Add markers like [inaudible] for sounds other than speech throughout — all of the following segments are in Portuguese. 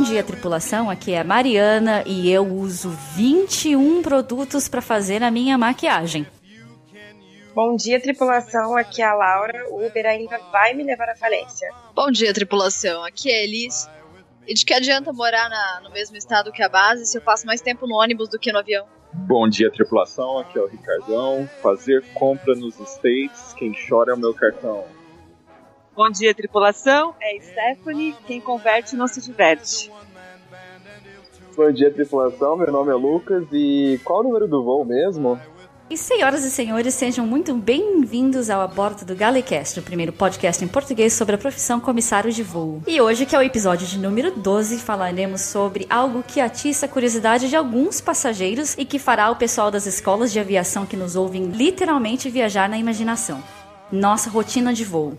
Bom dia, tripulação. Aqui é a Mariana e eu uso 21 produtos para fazer a minha maquiagem. Bom dia, tripulação. Aqui é a Laura. O Uber ainda vai me levar à falência. Bom dia, tripulação. Aqui é a Elis. E de que adianta morar na, no mesmo estado que a base se eu passo mais tempo no ônibus do que no avião? Bom dia, tripulação. Aqui é o Ricardão. Fazer compra nos States, quem chora é o meu cartão. Bom dia, tripulação. É Stephanie. Quem converte não se diverte. Bom dia, tripulação. Meu nome é Lucas. E qual o número do voo mesmo? E senhoras e senhores, sejam muito bem-vindos ao aborto do Galecast, o primeiro podcast em português sobre a profissão comissário de voo. E hoje, que é o episódio de número 12, falaremos sobre algo que atiça a curiosidade de alguns passageiros e que fará o pessoal das escolas de aviação que nos ouvem literalmente viajar na imaginação. Nossa rotina de voo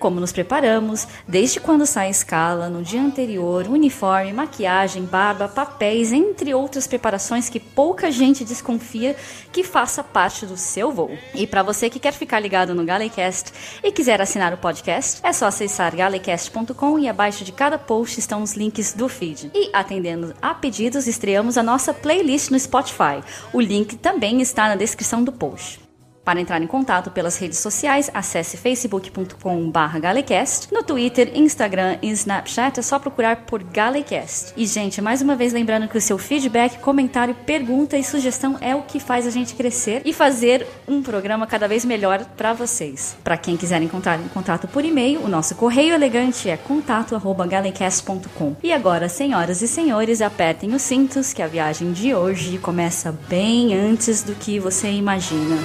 como nos preparamos, desde quando sai a escala, no dia anterior, uniforme, maquiagem, barba, papéis, entre outras preparações que pouca gente desconfia que faça parte do seu voo. E para você que quer ficar ligado no Galecast e quiser assinar o podcast, é só acessar galecast.com e abaixo de cada post estão os links do feed. E atendendo a pedidos, estreamos a nossa playlist no Spotify. O link também está na descrição do post. Para entrar em contato pelas redes sociais, acesse facebook.com/galecast. No Twitter, Instagram e Snapchat é só procurar por Galecast. E gente, mais uma vez lembrando que o seu feedback, comentário, pergunta e sugestão é o que faz a gente crescer e fazer um programa cada vez melhor para vocês. Para quem quiser encontrar em contato por e-mail, o nosso correio elegante é contato@galecast.com. E agora, senhoras e senhores, apertem os cintos que a viagem de hoje começa bem antes do que você imagina.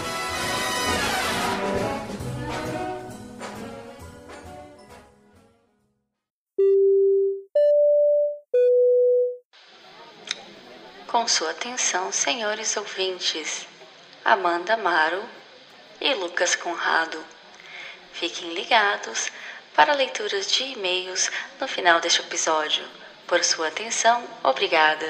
Com sua atenção, senhores ouvintes, Amanda Amaro e Lucas Conrado. Fiquem ligados para leituras de e-mails no final deste episódio. Por sua atenção, obrigada.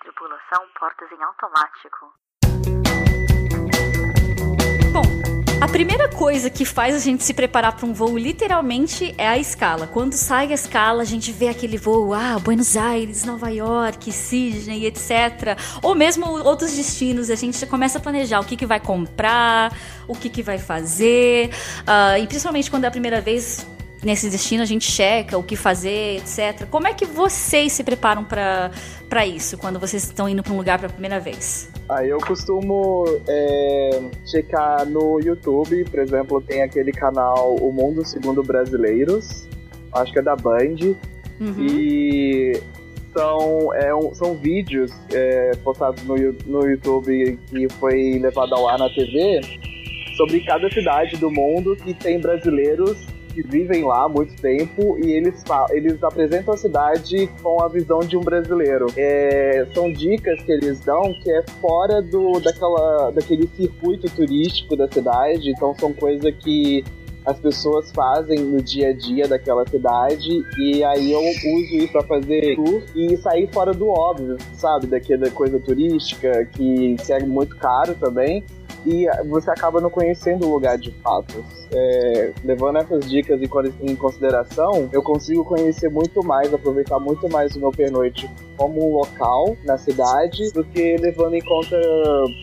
Tripulação portas em automático. Primeira coisa que faz a gente se preparar para um voo, literalmente, é a escala. Quando sai a escala, a gente vê aquele voo, ah, Buenos Aires, Nova York, Sydney, etc. Ou mesmo outros destinos, a gente já começa a planejar o que, que vai comprar, o que, que vai fazer. Uh, e principalmente quando é a primeira vez nesse destino, a gente checa o que fazer, etc. Como é que vocês se preparam para isso, quando vocês estão indo para um lugar pela primeira vez? Aí eu costumo é, checar no YouTube, por exemplo, tem aquele canal O Mundo Segundo Brasileiros, acho que é da Band, uhum. e são, é um, são vídeos é, postados no, no YouTube que foi levado ao ar na TV sobre cada cidade do mundo que tem brasileiros que vivem lá há muito tempo e eles, eles apresentam a cidade com a visão de um brasileiro. É, são dicas que eles dão que é fora do, daquela, daquele circuito turístico da cidade, então são coisas que as pessoas fazem no dia a dia daquela cidade e aí eu uso isso para fazer tour e sair fora do óbvio, sabe? Daquela coisa turística que, é muito caro também e você acaba não conhecendo o lugar de fato. É, levando essas dicas em consideração, eu consigo conhecer muito mais, aproveitar muito mais o meu pernoite como um local na cidade do que levando em conta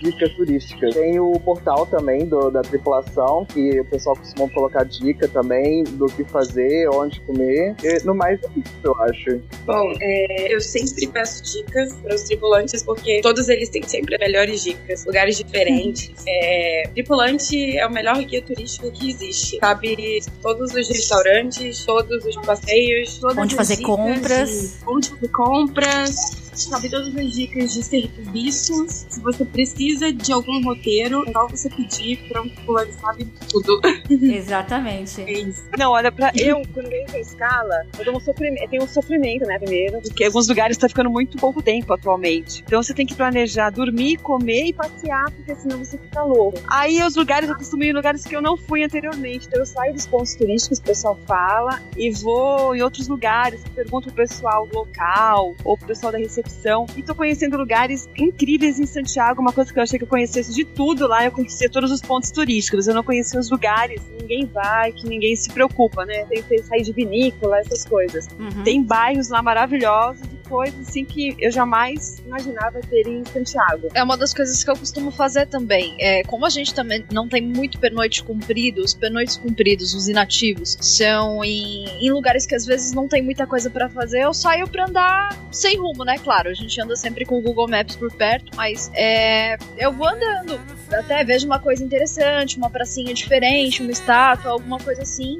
dicas turísticas. Tem o portal também do, da tripulação, que o pessoal costuma colocar dica também do que fazer, onde comer. E, no mais é isso, eu acho. Bom, é, eu sempre peço dicas para os tripulantes, porque todos eles têm sempre melhores dicas, lugares diferentes. [laughs] É, tripulante é o melhor guia turístico que existe. Sabe todos os restaurantes, todos os passeios, todas onde fazer compras. De, onde fazer compras Adiós. Sabe todas as dicas de serviços. Se você precisa de algum roteiro, é só você pedir um tripulante sabe tudo. [laughs] Exatamente. É isso. Não, olha, pra eu, quando eu entro escala, eu tenho um sofrimento, tenho um sofrimento, né, primeiro, porque alguns lugares estão tá ficando muito pouco tempo atualmente. Então você tem que planejar dormir, comer e passear, porque senão você fica louco. Aí os lugares, eu costumo ir em lugares que eu não fui anteriormente. Então eu saio dos pontos turísticos, o pessoal fala, e vou em outros lugares, pergunto pro pessoal local, ou pro pessoal da recepção E tô conhecendo lugares incríveis em Santiago, uma coisa que eu achei que eu conhecesse de tudo lá, eu conhecia todos os pontos turísticos, eu não conhecia os lugares, ninguém vai, que ninguém se preocupa, né? Tem que sair de vinícola, essas coisas. Uhum. Tem bairros lá maravilhosos coisas assim que eu jamais imaginava ter em Santiago. É uma das coisas que eu costumo fazer também. É, como a gente também não tem muito pernoite comprido, os pernoites compridos, os inativos, são em, em lugares que às vezes não tem muita coisa para fazer, eu saio pra andar sem rumo, né? Claro, a gente anda sempre com o Google Maps por perto, mas é, eu vou andando. Até vejo uma coisa interessante, uma pracinha diferente, uma estátua, alguma coisa assim.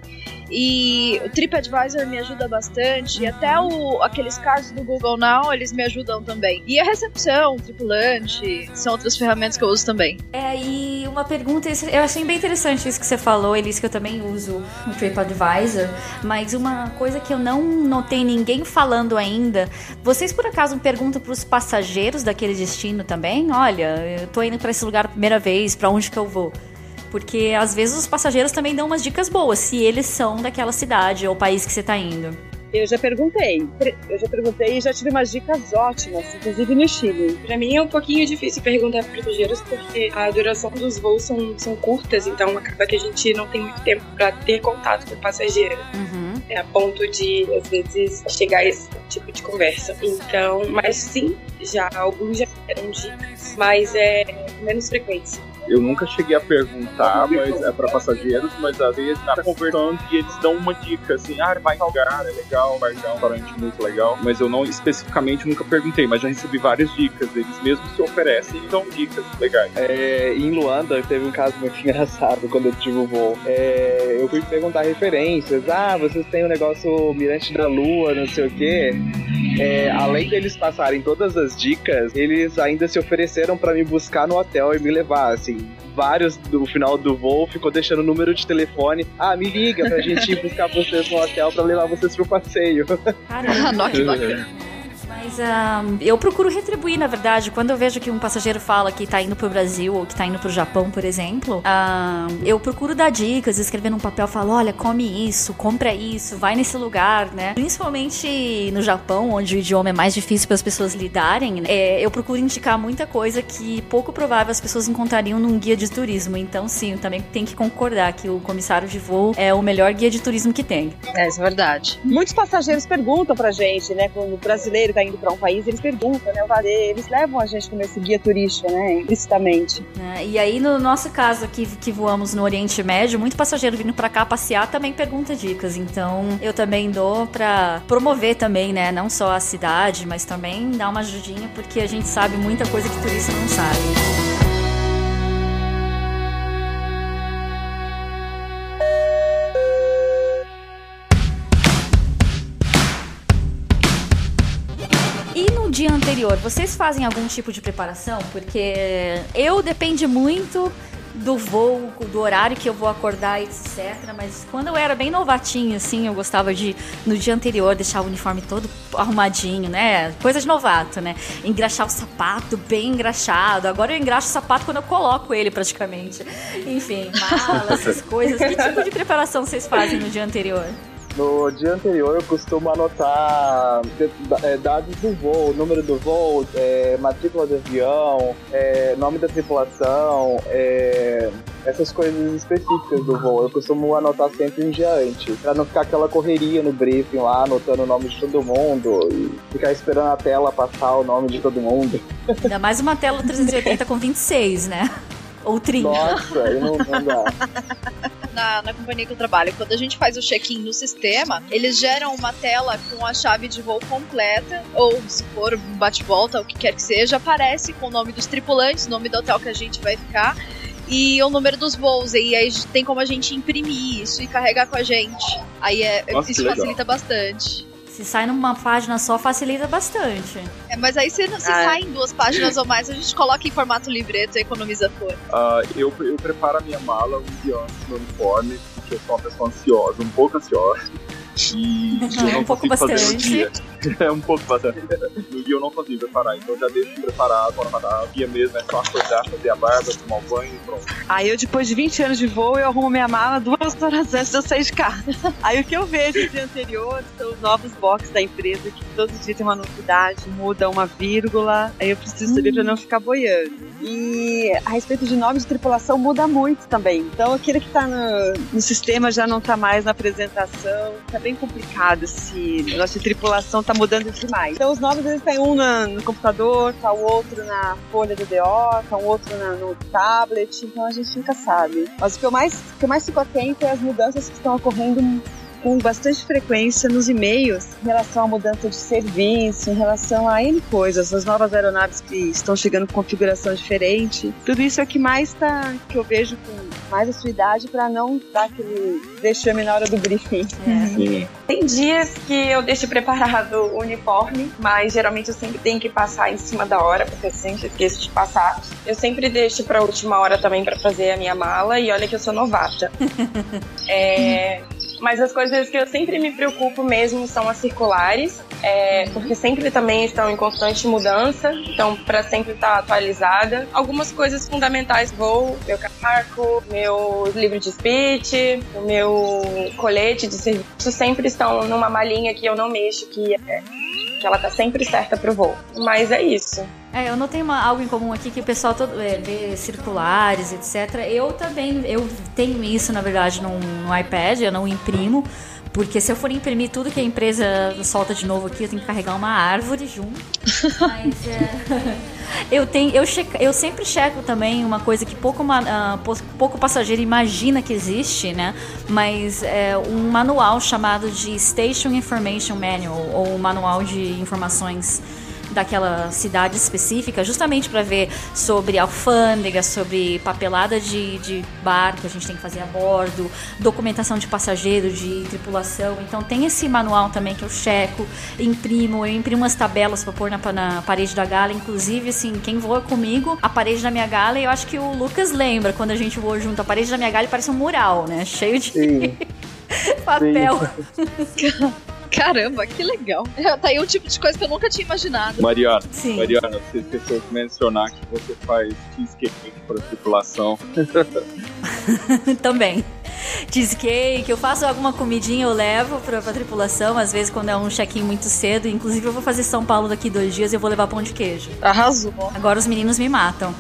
E o TripAdvisor me ajuda bastante. E até o, aqueles casos do Google Now, eles me ajudam também. E a recepção, tripulante, são outras ferramentas que eu uso também. É, e uma pergunta, eu achei bem interessante isso que você falou, Elis, que eu também uso o TripAdvisor. Mas uma coisa que eu não notei ninguém falando ainda, vocês por acaso perguntam para os passageiros daquele destino também? Olha, eu tô indo para esse lugar a primeira vez, para onde que eu vou? Porque às vezes os passageiros também dão umas dicas boas, se eles são daquela cidade ou país que você está indo. Eu já perguntei. Eu já perguntei e já tive umas dicas ótimas, inclusive no Chile. Pra mim é um pouquinho difícil perguntar para passageiros porque a duração dos voos são, são curtas, então acaba que a gente não tem muito tempo para ter contato com o passageiro. Uhum. É a ponto de, às vezes, chegar a esse tipo de conversa. Então, mas sim, já alguns já deram dicas, mas é menos frequência. Eu nunca cheguei a perguntar, mas é para passageiros, mas às vezes tá conversando e eles dão uma dica assim, ah, vai lugar, é legal, vai dar um restaurante muito legal. Mas eu não especificamente nunca perguntei, mas já recebi várias dicas. Eles mesmos se oferecem e dão dicas legais. É, em Luanda teve um caso muito [laughs] engraçado quando eu tive o voo. É, eu fui perguntar referências. Ah, vocês têm o um negócio Mirante da Lua, não sei o quê. É, além deles passarem todas as dicas, eles ainda se ofereceram para me buscar no hotel e me levar, assim vários do final do voo ficou deixando o número de telefone. Ah, me liga pra gente ir [laughs] buscar vocês no hotel pra levar vocês pro passeio. Caramba, [laughs] que bacana. Mas uh, eu procuro retribuir, na verdade. Quando eu vejo que um passageiro fala que tá indo pro Brasil ou que tá indo pro Japão, por exemplo, uh, eu procuro dar dicas, escrever num papel, falo, olha, come isso, compra isso, vai nesse lugar, né? Principalmente no Japão, onde o idioma é mais difícil para as pessoas lidarem, né? é, eu procuro indicar muita coisa que pouco provável as pessoas encontrariam num guia de turismo. Então, sim, também tenho que concordar que o comissário de voo é o melhor guia de turismo que tem. É, isso é verdade. Muitos passageiros perguntam pra gente, né, quando o brasileiro tá indo para um país, eles perguntam, né? Eles levam a gente como esse guia turístico, né? Implicitamente. É, e aí, no nosso caso aqui, que voamos no Oriente Médio, muito passageiro vindo para cá passear também pergunta dicas. Então, eu também dou para promover também, né? Não só a cidade, mas também dar uma ajudinha, porque a gente sabe muita coisa que turista não sabe. Dia anterior, vocês fazem algum tipo de preparação? Porque eu depende muito do voo, do horário que eu vou acordar, etc. Mas quando eu era bem novatinho, assim, eu gostava de, no dia anterior, deixar o uniforme todo arrumadinho, né? Coisa de novato, né? Engraxar o sapato bem engraxado. Agora eu engraxo o sapato quando eu coloco ele, praticamente. Enfim, malas, essas coisas. Que tipo de preparação vocês fazem no dia anterior? No dia anterior eu costumo anotar é, dados do voo, número do voo, é, matrícula do avião, é, nome da tripulação, é, essas coisas específicas do voo. Eu costumo anotar sempre um dia antes, pra não ficar aquela correria no briefing lá, anotando o nome de todo mundo e ficar esperando a tela passar o nome de todo mundo. Ainda mais uma tela [laughs] 380 com 26, né? Ou 30. Nossa, aí não, não dá. [laughs] Na, na, companhia que eu trabalho, quando a gente faz o check-in no sistema, eles geram uma tela com a chave de voo completa, ou se for um bate-volta, o que quer que seja, aparece com o nome dos tripulantes, o nome do hotel que a gente vai ficar e o número dos voos. E aí tem como a gente imprimir isso e carregar com a gente. Aí é, Nossa, isso facilita bastante. Se sai numa página só, facilita bastante. É, mas aí se, se ah, sai em duas páginas ou mais, a gente coloca em formato livreto e economiza cor. Uh, eu, eu preparo a minha mala um dia antes do uniforme, porque eu sou uma pessoa ansiosa, um pouco ansiosa. E, um pouco bastante. [laughs] é um pouco bastante. No dia eu não consigo preparar, então já deixo preparado para o dia mesmo, é só acordar, fazer a barba, tomar o banho e pronto. Aí eu, depois de 20 anos de voo, eu arrumo minha mala duas horas antes de eu sair de casa. [laughs] Aí o que eu vejo dia anterior são os novos boxes da empresa, que todo dia tem uma novidade, muda uma vírgula, aí eu preciso saber hum. pra não ficar boiando. E a respeito de nome de tripulação muda muito também. Então aquele que tá no, no sistema já não tá mais na apresentação, tá bem complicado se nossa tripulação tá mudando demais. Então os nomes eles têm um na, no computador, tá o outro na folha do DO, tá o outro na, no tablet, então a gente nunca sabe. Mas o que eu mais, o que eu mais fico atento é as mudanças que estão ocorrendo com bastante frequência nos e-mails em relação à mudança de serviço, em relação a N coisas, as novas aeronaves que estão chegando com configuração diferente. Tudo isso é o que mais tá, que eu vejo com mais a sua idade para não dar aquele vexame na hora do briefing. É. Tem dias que eu deixo preparado o uniforme, mas geralmente eu sempre tenho que passar em cima da hora, porque eu sempre esqueço de passar. Eu sempre deixo para última hora também para fazer a minha mala e olha que eu sou novata. [laughs] é, mas as coisas que eu sempre me preocupo mesmo são as circulares, é, porque sempre também estão em constante mudança, então para sempre estar tá atualizada. Algumas coisas fundamentais vou, meu casaco, meu livro de speech, o meu colete de serviço sempre estão numa malinha que eu não mexo, que é que ela tá sempre certa pro voo. Mas é isso. É, eu notei uma, algo em comum aqui que o pessoal todo, é, vê circulares, etc. Eu também, eu tenho isso, na verdade, no, iPad, eu não imprimo. Porque se eu for imprimir tudo que a empresa solta de novo aqui, eu tenho que carregar uma árvore junto. Mas é, [laughs] eu tenho, eu, eu sempre checo também uma coisa que pouco, uh, pouco passageiro imagina que existe, né? Mas é um manual chamado de Station Information Manual ou manual de informações daquela cidade específica, justamente para ver sobre alfândega, sobre papelada de, de bar que a gente tem que fazer a bordo, documentação de passageiro, de tripulação. Então tem esse manual também que eu checo, imprimo, eu imprimo umas tabelas para pôr na, na, parede da gala. Inclusive, assim, quem voa comigo, a parede da minha gala, eu acho que o Lucas lembra quando a gente voa junto, a parede da minha gala parece um mural, né? Cheio de [laughs] papel. [laughs] Caramba, que legal. Tá aí um tipo de coisa que eu nunca tinha imaginado. Mariana, Sim. Mariana, você esqueceu de mencionar que você faz cheesecake para tripulação. [laughs] Também. Cheesecake, eu faço alguma comidinha, eu levo pra, pra tripulação, às vezes quando é um check-in muito cedo. Inclusive, eu vou fazer São Paulo daqui dois dias e eu vou levar pão de queijo. Arrasou. Agora os meninos me matam.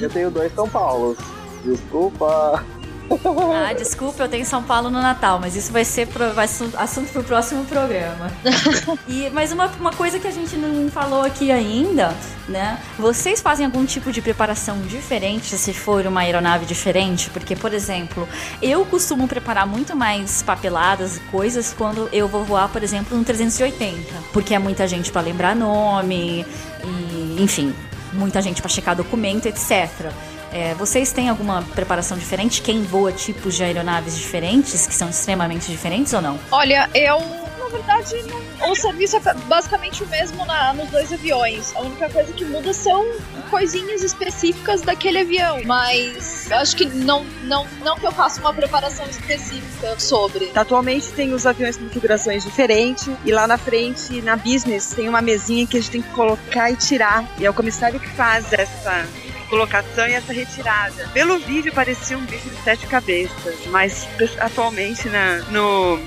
eu tenho dois São Paulos. Desculpa. [laughs] Ah, desculpa, eu tenho São Paulo no Natal, mas isso vai ser pro, vai assunto pro próximo programa. [laughs] e, mas uma, uma coisa que a gente não falou aqui ainda, né? Vocês fazem algum tipo de preparação diferente se for uma aeronave diferente? Porque, por exemplo, eu costumo preparar muito mais papeladas e coisas quando eu vou voar, por exemplo, no 380. Porque é muita gente para lembrar nome, e, enfim, muita gente para checar documento, etc. É, vocês têm alguma preparação diferente? Quem voa tipos de aeronaves diferentes, que são extremamente diferentes ou não? Olha, eu na verdade, não, o serviço é basicamente o mesmo na, nos dois aviões. A única coisa que muda são coisinhas específicas daquele avião. Mas acho que não, não, não que eu faça uma preparação específica sobre. Atualmente tem os aviões com configurações diferentes. E lá na frente, na business, tem uma mesinha que a gente tem que colocar e tirar. E é o comissário que faz essa colocação e essa retirada. Pelo vídeo parecia um bicho de sete cabeças, mas atualmente na, no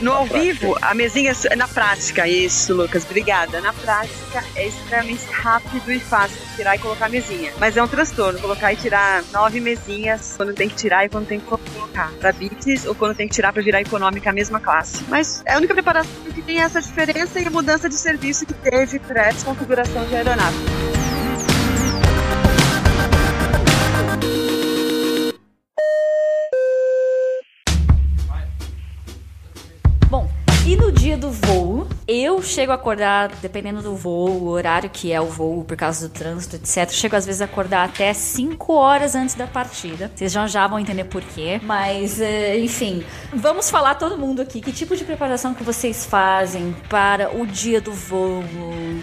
no ao vivo, a mesinha é na prática, isso, Lucas, obrigada. Na prática é extremamente rápido e fácil tirar e colocar a mesinha. Mas é um transtorno colocar e tirar nove mesinhas quando tem que tirar e quando tem que colocar. Para bits ou quando tem que tirar para virar econômica a mesma classe. Mas é a única preparação que tem essa diferença e a mudança de serviço que teve para essa configuração de aeronave. Eu chego a acordar, dependendo do voo, o horário que é o voo, por causa do trânsito, etc. Chego às vezes a acordar até 5 horas antes da partida. Vocês já já vão entender por quê. Mas, eh, enfim, vamos falar todo mundo aqui. Que tipo de preparação que vocês fazem para o dia do voo?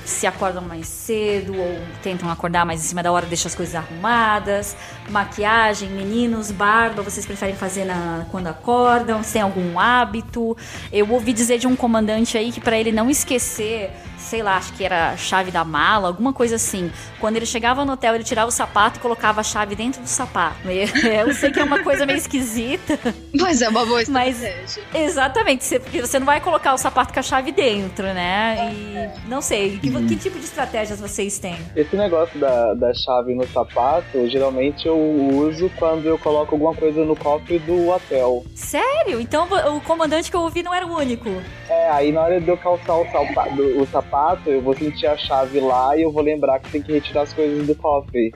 Se acordam mais cedo ou tentam acordar mais em cima da hora, deixam as coisas arrumadas? Maquiagem, meninos, barba, vocês preferem fazer na, quando acordam? Se tem algum hábito? Eu ouvi dizer de um comandante aí que para ele não esquecer esquecer sei lá, acho que era a chave da mala, alguma coisa assim. Quando ele chegava no hotel, ele tirava o sapato e colocava a chave dentro do sapato. [laughs] Eu sei que é uma coisa meio esquisita. Mas é uma boa estratégia. Mas, exatamente, porque você não vai colocar o sapato com a chave dentro, né? E não sei, que, que tipo de estratégias vocês têm? Esse negócio da, da chave no sapato, geralmente eu uso quando eu coloco alguma coisa no cofre do hotel. Sério? Então o comandante que eu ouvi não era o único. É, aí na hora de eu calçar o sapato, o sapato eu vou sentir a chave lá e eu vou lembrar que tem que retirar as coisas do cofre.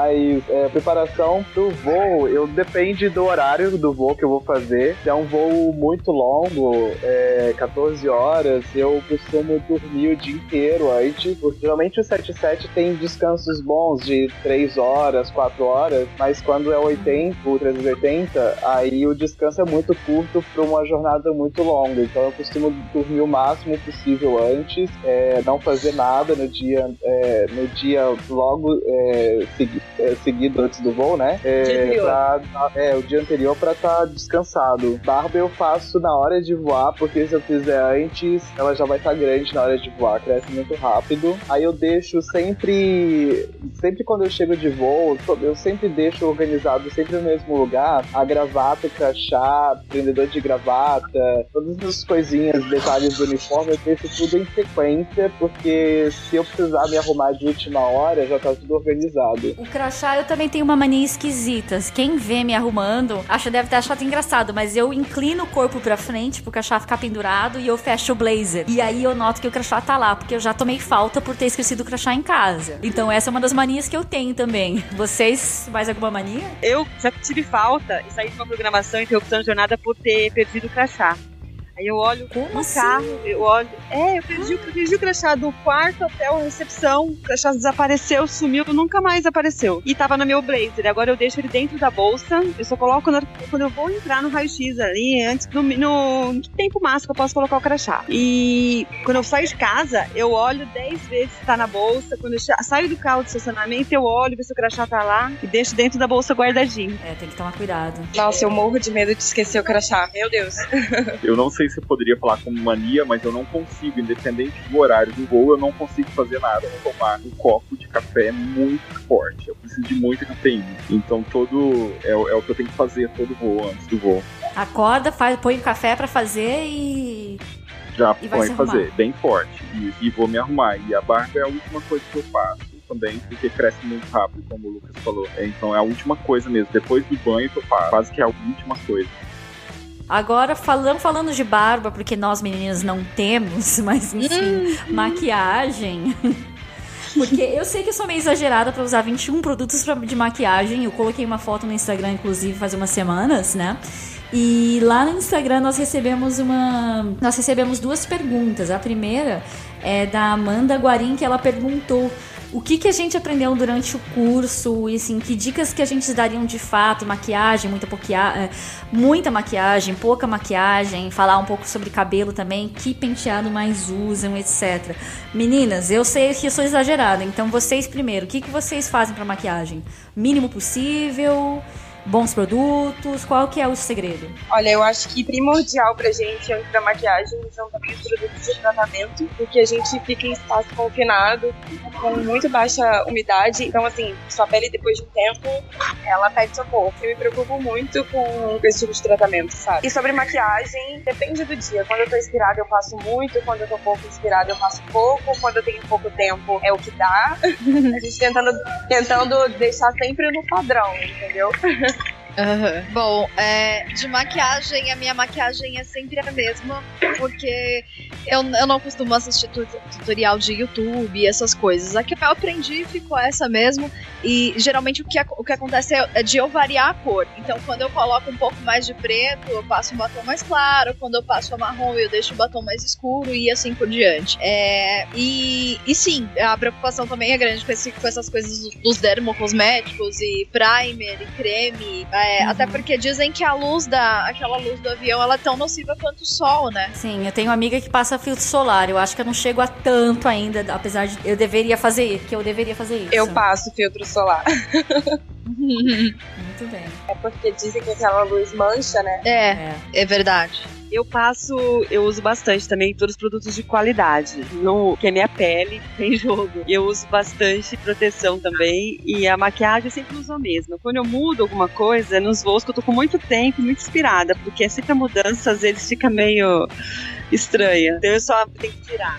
Mas é, preparação pro voo, eu depende do horário do voo que eu vou fazer. Se é um voo muito longo, é, 14 horas, eu costumo dormir o dia inteiro antes. Porque geralmente o 77 tem descansos bons de 3 horas, 4 horas, mas quando é 80, o 380, aí o descanso é muito curto para uma jornada muito longa. Então eu costumo dormir o máximo possível antes, é, não fazer nada no dia, é, no dia logo é, seguinte é, seguido antes do voo, né? É, pra, é o dia anterior para estar tá descansado. Barba eu faço na hora de voar, porque se eu fizer antes, ela já vai estar tá grande na hora de voar, cresce muito rápido. Aí eu deixo sempre, sempre quando eu chego de voo, eu sempre deixo organizado sempre no mesmo lugar, a gravata, o crachá, prendedor de gravata, todas as coisinhas, detalhes do uniforme, eu deixo tudo em sequência, porque se eu precisar me arrumar de última hora, já tá tudo organizado. O crachá, eu também tenho uma mania esquisita. Quem vê me arrumando, acha deve ter achado engraçado, mas eu inclino o corpo pra frente pro crachá ficar pendurado e eu fecho o blazer. E aí eu noto que o crachá tá lá, porque eu já tomei falta por ter esquecido o crachá em casa. Então essa é uma das manias que eu tenho também. Vocês, mais alguma mania? Eu já tive falta e saí de uma programação interrupção de jornada por ter perdido o crachá. Aí eu olho Como no assim? carro, eu olho. É, eu perdi, eu perdi o crachá do quarto até a recepção. O crachá desapareceu, sumiu, nunca mais apareceu. E tava no meu blazer. Agora eu deixo ele dentro da bolsa. Eu só coloco quando eu vou entrar no raio-x ali, antes no, no, no, tempo máximo que eu posso colocar o crachá. E quando eu saio de casa, eu olho 10 vezes se tá na bolsa. Quando eu saio do carro de estacionamento, eu olho, ver se o crachá tá lá e deixo dentro da bolsa guardadinho. É, tem que tomar cuidado. Nossa, eu morro de medo de esquecer o crachá. Meu Deus. eu não sei se poderia falar como mania, mas eu não consigo, independente do horário do voo, eu não consigo fazer nada. Eu vou tomar um copo de café muito forte. Eu preciso de muita cafeína. Então todo é, é o que eu tenho que fazer todo voo antes do voo. Acorda, faz, põe o café para fazer e já e põe fazer bem forte e, e vou me arrumar. E a barba é a última coisa que eu faço também, porque cresce muito rápido, como o Lucas falou. Então é a última coisa mesmo. Depois do banho que eu faço, quase que é a última coisa. Agora, falando, falando de barba, porque nós meninas não temos, [laughs] mas enfim, hum. maquiagem. [laughs] Porque eu sei que eu sou meio exagerada para usar 21 produtos pra, de maquiagem. Eu coloquei uma foto no Instagram, inclusive, faz umas semanas, né? E lá no Instagram nós recebemos uma. Nós recebemos duas perguntas. A primeira é da Amanda Guarim, que ela perguntou o que, que a gente aprendeu durante o curso e assim, que dicas que a gente dariam de fato, maquiagem, muita, é, muita maquiagem, pouca maquiagem, falar um pouco sobre cabelo também, que penteado mais usam, etc. Meninas, eu sei que eu sou exagerada, então vocês primeiro, o que, que vocês fazem para maquiagem? Mínimo possível? Bons produtos? Qual que é o segredo? Olha, eu acho que primordial pra gente antes da maquiagem são também os produtos de tratamento, porque a gente fica em espaço confinado, com muito baixa umidade, então assim, sua pele depois de um tempo, ela pede socorro. Eu me preocupo muito com esse tipo de tratamento, sabe? E sobre maquiagem, depende do dia. Quando eu tô inspirada eu passo muito, quando eu tô pouco inspirada eu passo pouco, quando eu tenho pouco tempo é o que dá. [laughs] a gente tentando, tentando deixar sempre no padrão, entendeu? [laughs] Uhum. Bom, é, de maquiagem, a minha maquiagem é sempre a mesma, porque eu, eu não costumo assistir tutorial de YouTube e essas coisas. A que eu aprendi ficou essa mesmo, e geralmente o que, o que acontece é, é de eu variar a cor. Então, quando eu coloco um pouco mais de preto, eu passo um batom mais claro, quando eu passo a marrom, eu deixo o batom mais escuro e assim por diante. É, e, e sim, a preocupação também é grande com, esse, com essas coisas dos dermocosméticos e primer e creme. É, uhum. Até porque dizem que a luz da. aquela luz do avião ela é tão nociva quanto o sol, né? Sim, eu tenho uma amiga que passa filtro solar. Eu acho que eu não chego a tanto ainda, apesar de eu deveria fazer, que eu deveria fazer isso. Eu passo filtro solar. Muito bem. É porque dizem que aquela luz mancha, né? É, é, é verdade. Eu passo, eu uso bastante também todos os produtos de qualidade. No, que é minha pele, [laughs] tem jogo. Eu uso bastante proteção também. E a maquiagem eu sempre uso a mesma. Quando eu mudo alguma coisa, nos voos que eu tô com muito tempo, muito inspirada. Porque é sempre a mudança, às vezes fica meio estranha. Então eu só tenho que tirar.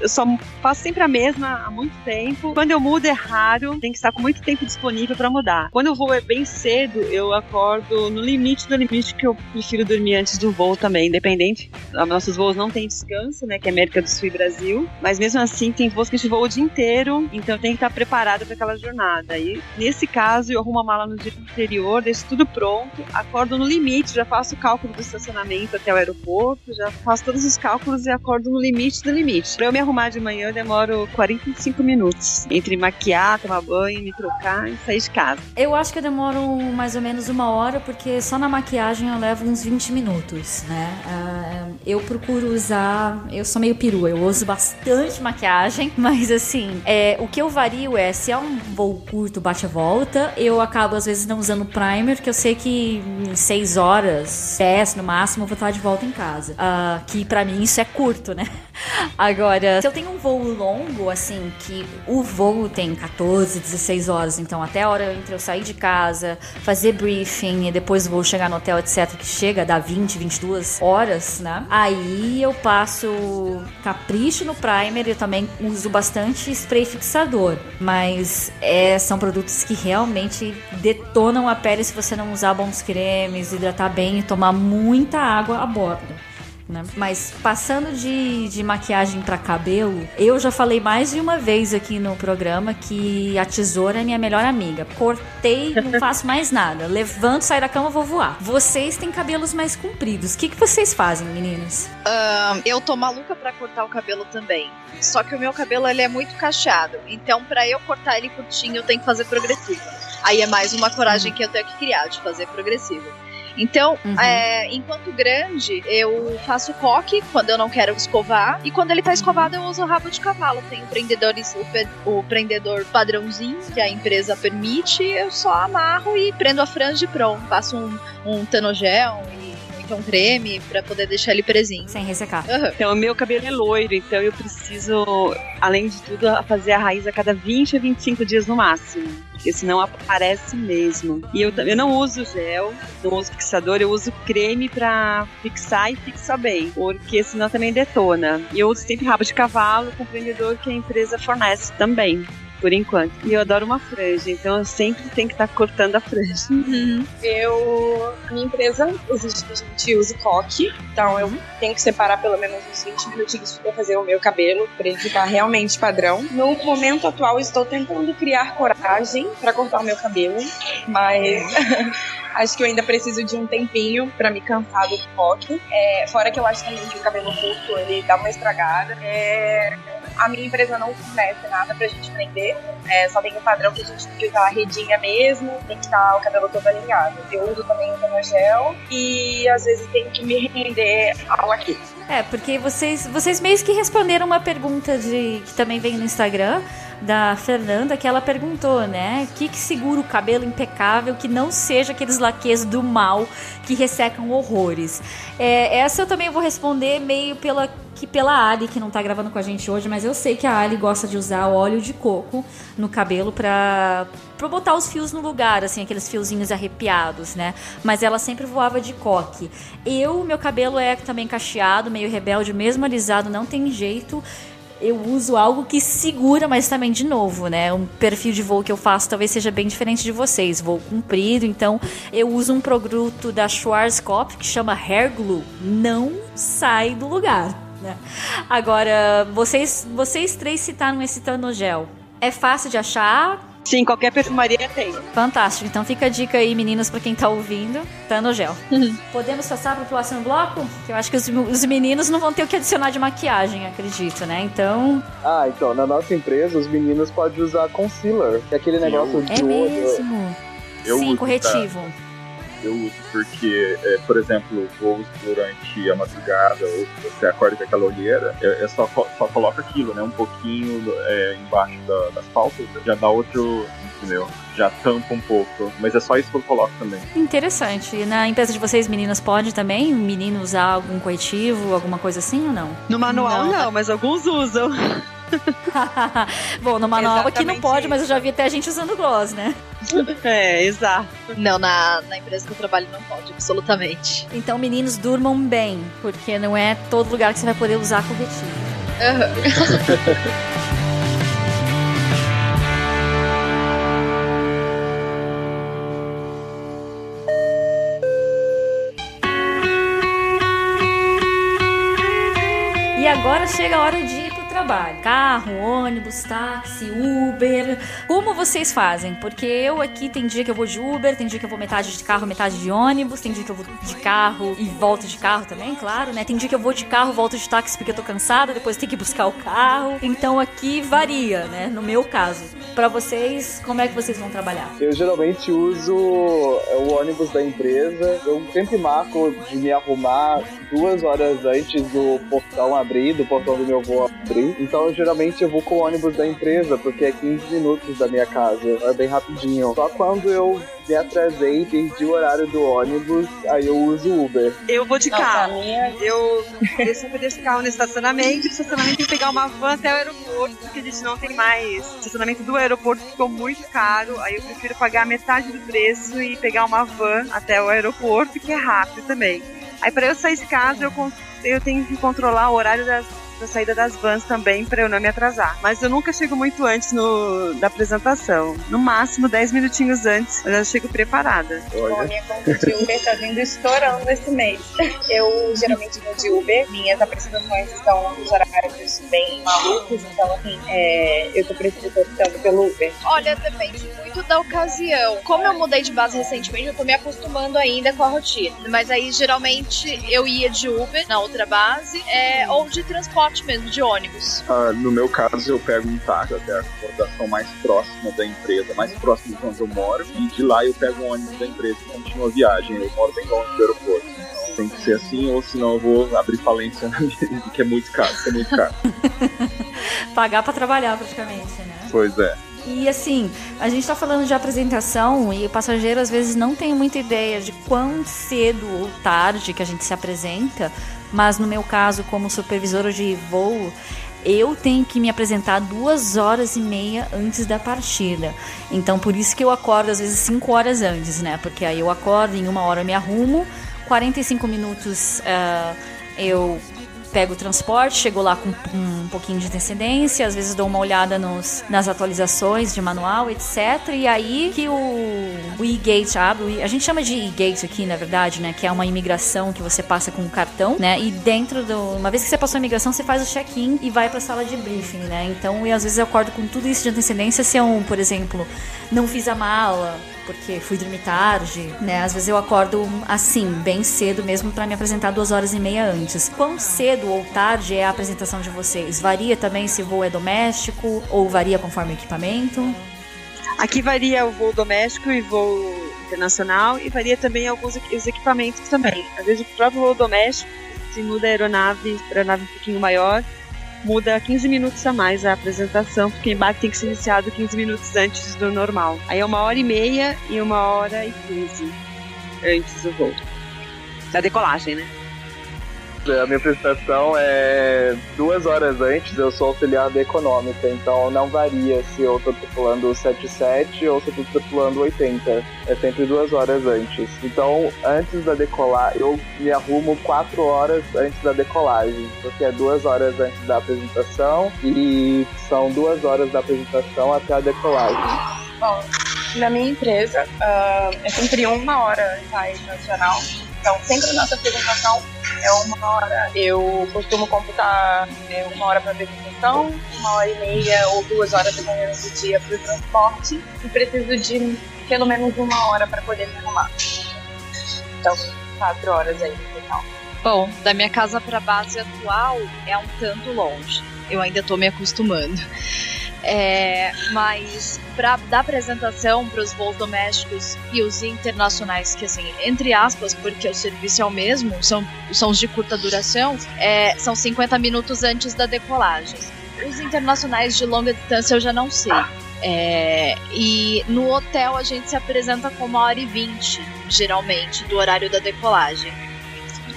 Eu só faço sempre a mesma há muito tempo. Quando eu mudo é raro, tem que estar com muito tempo disponível para mudar. Quando eu vou é bem cedo, eu acordo no limite do limite que eu prefiro dormir antes do voo também, independente. Nossos voos não tem descanso, né, que é América do Sul e Brasil, mas mesmo assim tem voos que a gente voa o dia inteiro, então tenho que estar preparada para aquela jornada. E nesse caso eu arrumo a mala no dia anterior, deixo tudo pronto, acordo no limite, já faço o cálculo do estacionamento até o aeroporto, já faço faço todos os cálculos e acordo no limite do limite. Pra eu me arrumar de manhã, eu demoro 45 minutos entre maquiar, tomar banho, me trocar e sair de casa. Eu acho que eu demoro mais ou menos uma hora, porque só na maquiagem eu levo uns 20 minutos, né? Uh, eu procuro usar. Eu sou meio perua, eu uso bastante maquiagem, [laughs] mas assim, é, o que eu vario é se é um voo curto, bate-volta, eu acabo às vezes não usando primer, que eu sei que em 6 horas, 10 no máximo, eu vou estar de volta em casa. Uh, que para mim isso é curto, né? Agora, se eu tenho um voo longo, assim, que o voo tem 14, 16 horas, então até a hora entre eu sair de casa, fazer briefing e depois vou chegar no hotel, etc, que chega, dá 20, 22 horas, né? Aí eu passo capricho no primer, eu também uso bastante spray fixador, mas é, são produtos que realmente detonam a pele se você não usar bons cremes, hidratar bem e tomar muita água a bordo né? Mas passando de, de maquiagem para cabelo, eu já falei mais de uma vez aqui no programa que a tesoura é minha melhor amiga. Cortei, não [laughs] faço mais nada. Levanto, saio da cama, vou voar. Vocês têm cabelos mais compridos. O que, que vocês fazem, meninas? Uh, eu tô maluca para cortar o cabelo também. Só que o meu cabelo ele é muito cacheado. Então, para eu cortar ele curtinho, eu tenho que fazer progressivo. Aí é mais uma coragem que eu tenho que criar de fazer progressivo. Então, uhum. é, enquanto grande, eu faço coque quando eu não quero escovar. E quando ele tá escovado, eu uso o rabo de cavalo. Tem o prendedor, o, prendedor padrãozinho que a empresa permite. Eu só amarro e prendo a franja e pronto. Passo um, um tanogel e um creme para poder deixar ele presinho. Sem ressecar. Uhum. Então, o meu cabelo é loiro, então eu preciso, além de tudo, fazer a raiz a cada 20 a 25 dias no máximo. Porque senão aparece mesmo. E eu, eu não uso gel, não uso fixador, eu uso creme pra fixar e fixar bem. Porque senão também detona. E eu uso sempre rabo de cavalo com prendedor que a empresa fornece também por enquanto. E eu adoro uma franja, então eu sempre tenho que estar tá cortando a franja. Uhum. Eu. Minha empresa a gente use coque, então eu tenho que separar pelo menos uns 20 minutinhos para fazer o meu cabelo, para ele ficar realmente padrão. No momento atual, estou tentando criar coragem para cortar o meu cabelo, mas. [laughs] acho que eu ainda preciso de um tempinho para me cansar do coque. É, fora que eu acho também que o cabelo curto ele dá uma estragada. É, a minha empresa não fornece nada pra gente prender. É, só tem o padrão que a gente tem que usar a redinha mesmo, tem que estar o cabelo todo alinhado. Eu uso também o gel e às vezes tenho que me render ao aqui. É, porque vocês, vocês meio que responderam uma pergunta de que também vem no Instagram da Fernanda, que ela perguntou, né? O que, que segura o cabelo impecável que não seja aqueles laques do mal que ressecam horrores? É, essa eu também vou responder meio pela que pela Ali, que não tá gravando com a gente hoje, mas eu sei que a Ali gosta de usar óleo de coco no cabelo pra, pra botar os fios no lugar, assim, aqueles fiozinhos arrepiados, né? Mas ela sempre voava de coque. Eu, meu cabelo é também cacheado, meio rebelde, mesmo alisado, não tem jeito eu uso algo que segura, mas também, de novo, né? Um perfil de voo que eu faço talvez seja bem diferente de vocês. Voo comprido, então eu uso um produto da Schwarzkopf que chama Hair Glue. Não sai do lugar. Né? Agora, vocês, vocês três citaram esse Tanogel. É fácil de achar? Sim, qualquer perfumaria tem. Fantástico. Então fica a dica aí, meninas, para quem tá ouvindo. Tá no gel. Podemos passar pro próximo bloco? Eu acho que os, os, meninos não vão ter o que adicionar de maquiagem, acredito, né? Então. Ah, então, na nossa empresa, os meninos podem usar concealer, que é aquele negócio é de olho. Mesmo? Eu Sim, corretivo. Tá? Eu uso porque, é, por exemplo, voos durante a madrugada ou você acorda com aquela olheira, é, é só, só coloca aquilo, né? Um pouquinho é, embaixo da, das palpas, já dá outro, entendeu? Já tampa um pouco, mas é só isso que eu coloco também. Interessante. E na empresa de vocês, meninas, pode também? Menino usar algum corretivo, alguma coisa assim ou não? No manual não, não mas alguns usam. [laughs] [laughs] Bom, manual Exatamente aqui não pode, isso. mas eu já vi até a gente usando gloss, né? [laughs] É, exato. Não, na, na empresa que eu trabalho não pode, absolutamente. Então, meninos, durmam bem, porque não é todo lugar que você vai poder usar corretivo. Uhum. [laughs] E agora chega a hora de trabalho. Carro, ônibus, táxi, Uber. Como vocês fazem? Porque eu aqui tem dia que eu vou de Uber, tem dia que eu vou metade de carro, metade de ônibus, tem dia que eu vou de carro e volto de carro também, claro, né? Tem dia que eu vou de carro, volto de táxi porque eu tô cansada, depois tenho que buscar o carro. Então aqui varia, né? No meu caso. Para vocês, como é que vocês vão trabalhar? Eu geralmente uso o ônibus da empresa. Eu sempre marco de me arrumar duas horas antes do portão abrir, do portão do meu voo abrir então, geralmente, eu vou com o ônibus da empresa, porque é 15 minutos da minha casa. É bem rapidinho. Só quando eu me atrasei, perdi o horário do ônibus, aí eu uso Uber. Eu vou de Nossa, carro. Minha... Eu, eu sempre deixo o carro no estacionamento. O estacionamento tem que pegar uma van até o aeroporto, porque a gente não tem mais. O estacionamento do aeroporto ficou muito caro. Aí eu prefiro pagar metade do preço e pegar uma van até o aeroporto, que é rápido também. Aí para eu sair de casa, eu, eu tenho que controlar o horário das da saída das vans também para eu não me atrasar. Mas eu nunca chego muito antes no, da apresentação. No máximo 10 minutinhos antes, eu já chego preparada. Bom, a minha conta de Uber tá vindo estourando esse mês. Eu geralmente vou de Uber, minhas apresentações estão nos horários bem malucos, então assim, é, eu tô optando pelo Uber. Olha, depende muito da ocasião. Como eu mudei de base recentemente, eu tô me acostumando ainda com a rotina. Mas aí geralmente eu ia de Uber na outra base, é, ou de transporte transporte mesmo, de ônibus? Ah, no meu caso, eu pego um táxi até a acomodação mais próxima da empresa, mais próxima de onde eu moro, e de lá eu pego um ônibus da empresa e continuo a viagem. Eu moro bem longe do aeroporto. Então tem que ser assim, ou senão eu vou abrir falência na vida, que é muito caro, que é muito caro. [laughs] Pagar para trabalhar praticamente, né? Pois é. E assim, a gente está falando de apresentação e o passageiro às vezes não tem muita ideia de quão cedo ou tarde que a gente se apresenta, mas no meu caso, como supervisora de voo, eu tenho que me apresentar duas horas e meia antes da partida. Então, por isso que eu acordo às vezes cinco horas antes, né? Porque aí eu acordo, em uma hora eu me arrumo, 45 minutos uh, eu pego o transporte, chego lá com um pouquinho de antecedência, às vezes dou uma olhada nos, nas atualizações de manual, etc. E aí que o, o e-gate abre, a gente chama de e-gate aqui, na verdade, né? Que é uma imigração que você passa com o cartão, né? E dentro do. Uma vez que você passou a imigração, você faz o check-in e vai pra sala de briefing, né? Então, e às vezes eu acordo com tudo isso de antecedência se eu, por exemplo, não fiz a mala, porque fui dormir tarde, né? Às vezes eu acordo assim, bem cedo mesmo para me apresentar duas horas e meia antes. Quão cedo ou tarde é a apresentação de vocês? Varia também se o voo é doméstico ou varia conforme o equipamento? Aqui varia o voo doméstico e voo internacional e varia também alguns os equipamentos também. Às vezes o próprio voo doméstico se muda a aeronave aeronave um pouquinho maior muda 15 minutos a mais a apresentação, porque o embarque tem que ser iniciado 15 minutos antes do normal. Aí é uma hora e meia e uma hora e 15 antes do voo. Da decolagem, né? A minha apresentação é duas horas antes, eu sou auxiliar econômica, então não varia se eu tô tripulando 77 ou se eu tô tripulando 80. É sempre duas horas antes. Então, antes da decolar, eu me arrumo quatro horas antes da decolagem, porque é duas horas antes da apresentação e são duas horas da apresentação até a decolagem. Bom, na minha empresa, uh, é sempre uma hora sai nacional. Então, sempre a nossa apresentação é uma hora. Eu costumo computar é, uma hora para apresentação, uma hora e meia ou duas horas dependendo do dia para o transporte e preciso de pelo menos uma hora para poder me arrumar. Então, quatro horas aí no total. Bom, da minha casa para base atual é um tanto longe. Eu ainda estou me acostumando. É, mas para dar apresentação para os voos domésticos e os internacionais, que assim, entre aspas, porque o serviço é o mesmo, são, são os de curta duração, é, são 50 minutos antes da decolagem. Os internacionais de longa distância eu já não sei. É, e no hotel a gente se apresenta com uma hora e vinte, geralmente, do horário da decolagem.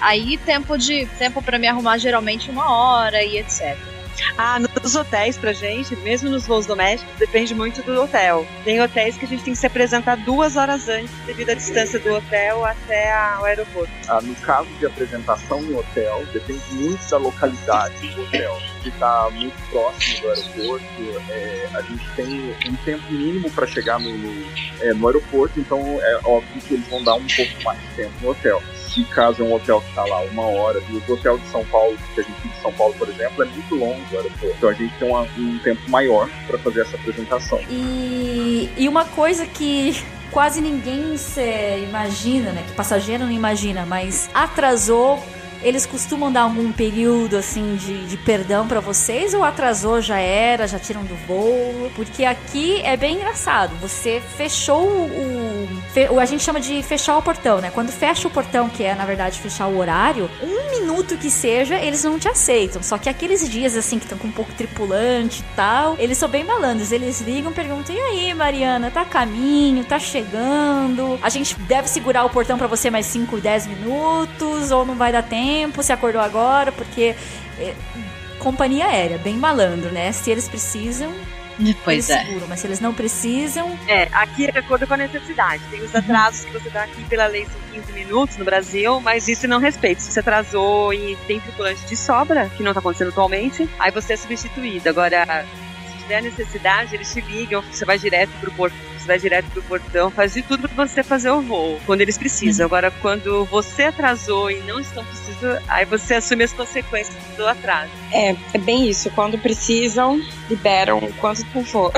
Aí tempo de tempo para me arrumar geralmente uma hora e etc. Ah, nos hotéis pra gente, mesmo nos voos domésticos, depende muito do hotel. Tem hotéis que a gente tem que se apresentar duas horas antes, devido à distância do hotel até a, o aeroporto. Ah, no caso de apresentação no hotel, depende muito da localidade do hotel. Se está muito próximo do aeroporto, é, a gente tem um tempo mínimo para chegar no, no, é, no aeroporto, então é óbvio que eles vão dar um pouco mais de tempo no hotel se caso é um hotel que está lá uma hora, e o hotel de São Paulo, que a gente tem de São Paulo, por exemplo, é muito longo do aeroporto. Então a gente tem uma, um tempo maior para fazer essa apresentação. E, e uma coisa que quase ninguém se imagina, né? Que passageiro não imagina, mas atrasou eles costumam dar algum período assim de, de perdão para vocês ou atrasou já era, já tiram do voo? Porque aqui é bem engraçado. Você fechou o, o a gente chama de fechar o portão, né? Quando fecha o portão, que é na verdade fechar o horário, um minuto que seja, eles não te aceitam. Só que aqueles dias assim que estão com um pouco tripulante e tal, eles são bem malandros. Eles ligam, perguntam: "E aí, Mariana, tá a caminho? Tá chegando? A gente deve segurar o portão para você mais 5, 10 minutos ou não vai dar tempo?" Tempo, se acordou agora, porque é, companhia aérea, bem malandro, né? Se eles precisam, Pois eles é. seguram, mas se eles não precisam. É, aqui é de acordo com a necessidade. Tem os atrasos que você dá aqui pela lei são 15 minutos no Brasil, mas isso não respeita. Se você atrasou e tem tripulante de sobra, que não está acontecendo atualmente, aí você é substituído. Agora, tiver necessidade, eles te ligam, você vai direto pro porto você vai direto pro portão, faz de tudo pra você fazer o voo, quando eles precisam. Agora, quando você atrasou e não estão precisando, aí você assume as consequências do atraso. É, é bem isso. Quando precisam, liberam quanto for.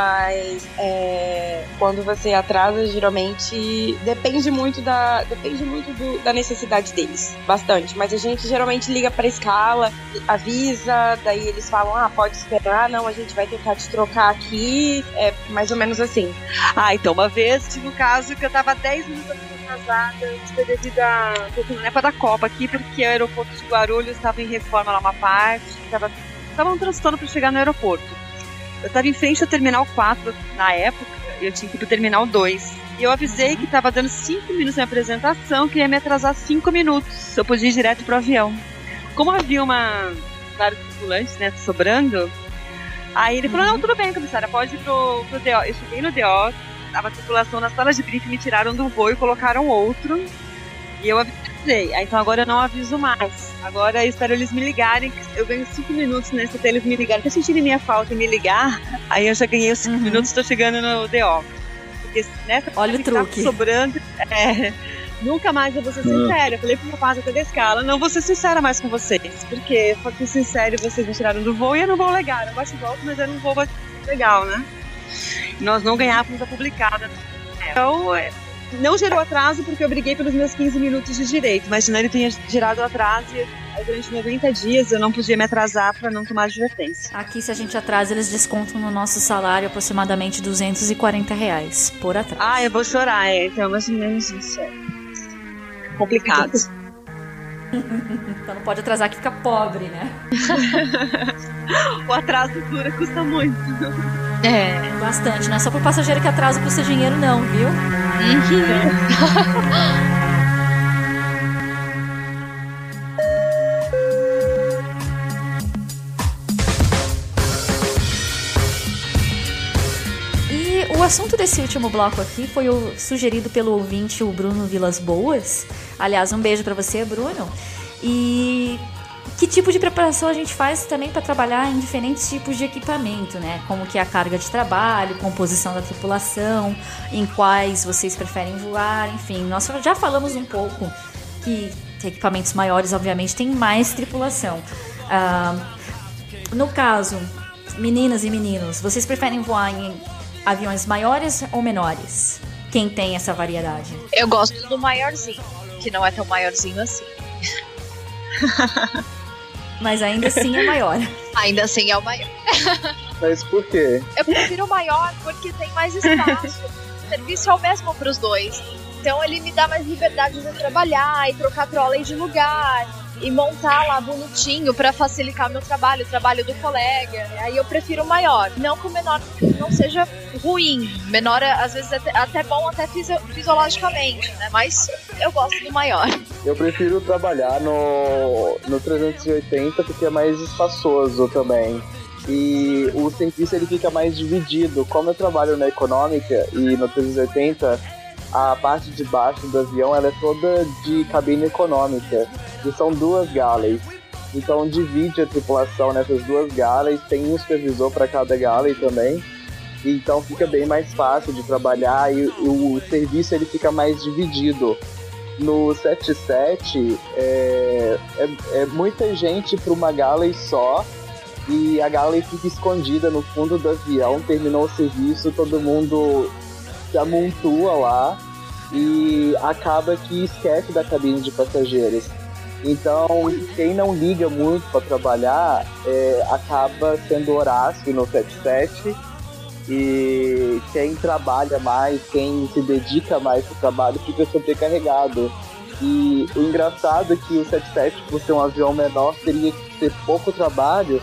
Mas é, quando você atrasa, geralmente depende muito da depende muito do, da necessidade deles, bastante. Mas a gente geralmente liga para escala, avisa, daí eles falam, ah, pode esperar, não, a gente vai tentar te trocar aqui, é mais ou menos assim. Ah, então uma vez tive um caso que eu tava 10 minutos atrasada, devido a na época da Copa aqui, porque o aeroporto de Guarulhos estava em reforma lá uma parte, tava estavam transitando para chegar no aeroporto. Eu estava em frente ao Terminal 4 na época, e eu tinha que ir pro Terminal 2. E eu avisei que estava dando 5 minutos na apresentação, que ia me atrasar 5 minutos. Eu podia ir direto pro avião. Como havia uma vários tripulantes, né, sobrando, aí ele falou, não, tudo bem, comissária, pode ir pro, pro DO. Eu cheguei no DO, tava a tripulação na sala de briefing, me tiraram do voo e colocaram outro. E eu avisei. Aí, então agora eu não aviso mais. Agora espero eles me ligarem. Eu ganho cinco minutos nesse até eles me ligarem. Se sentirem minha falta e me ligar, [laughs] aí eu já ganhei os cinco Uhum. minutos e estou chegando no DO. Porque nessa Olha o que tá truque. sobrando. É, nunca mais eu vou ser sincera. Eu falei pro meu pai até da escala, não vou ser sincera mais com vocês. Porque ser sincero, vocês me tiraram do voo e eu não vou legal. Eu bate e volta, mas eu não vou legal, né? Nós não ganhávamos a publicada. Então, é, não gerou atraso porque eu briguei pelos meus 15 minutos de direito, mas senão ele tinha gerado atraso e aí, durante 90 dias eu não podia me atrasar para não tomar advertência. Aqui, se a gente atrasa, eles descontam no nosso salário aproximadamente 240 reais por atraso. Ah, eu vou chorar, é, então mais ou menos isso. É. Complicado então não pode atrasar que fica pobre, né? [laughs] o atraso dura custa muito. É. Bastante, não é só pro passageiro que atraso custa dinheiro, não, viu? Uhum. e O assunto desse último bloco aqui foi o sugerido pelo ouvinte o Bruno Vilas Boas, Aliás, um beijo para você, Bruno. E que tipo de preparação a gente faz também para trabalhar em diferentes tipos de equipamento, né? Como que é a carga de trabalho, composição da tripulação, em quais vocês preferem voar, enfim. Nós já falamos um pouco que equipamentos maiores, obviamente, tem mais tripulação. Ah, no caso, meninas e meninos, vocês preferem voar em aviões maiores ou menores? Quem tem essa variedade? Eu gosto do maiorzinho, que não é tão maiorzinho assim. [laughs] Mas ainda assim é maior. ainda assim é o maior. [laughs] Mas por quê? Eu prefiro o maior porque tem mais espaço. [laughs] o serviço é o mesmo para os dois. Então ele me dá mais liberdade de trabalhar e trocar trolley de lugar e montar lá bonitinho para facilitar meu trabalho, o trabalho do colega. Aí eu prefiro o maior. Não que o menor não seja ruim. Menor, às vezes, é até bom, até fisiologicamente, né? Mas eu gosto do maior. Eu prefiro trabalhar no, no 380 porque é mais espaçoso também. E o serviço ele fica mais dividido. Como eu trabalho na econômica e no 380, a parte de baixo do avião ela é toda de cabine econômica que são duas galleys. Então divide a tripulação nessas duas galleys, tem um supervisor para cada galley também. Então fica bem mais fácil de trabalhar e o serviço ele fica mais dividido. No 77 é, é, é muita gente para uma galley só e a galley fica escondida no fundo do avião, terminou o serviço, todo mundo se amontoa lá e acaba que esquece da cabine de passageiros. Então, quem não liga muito para trabalhar é, acaba sendo Horácio no 77 e quem trabalha mais, quem se dedica mais ao trabalho fica sobrecarregado. E o engraçado é que o 77, por ser um avião menor, teria que ter pouco trabalho,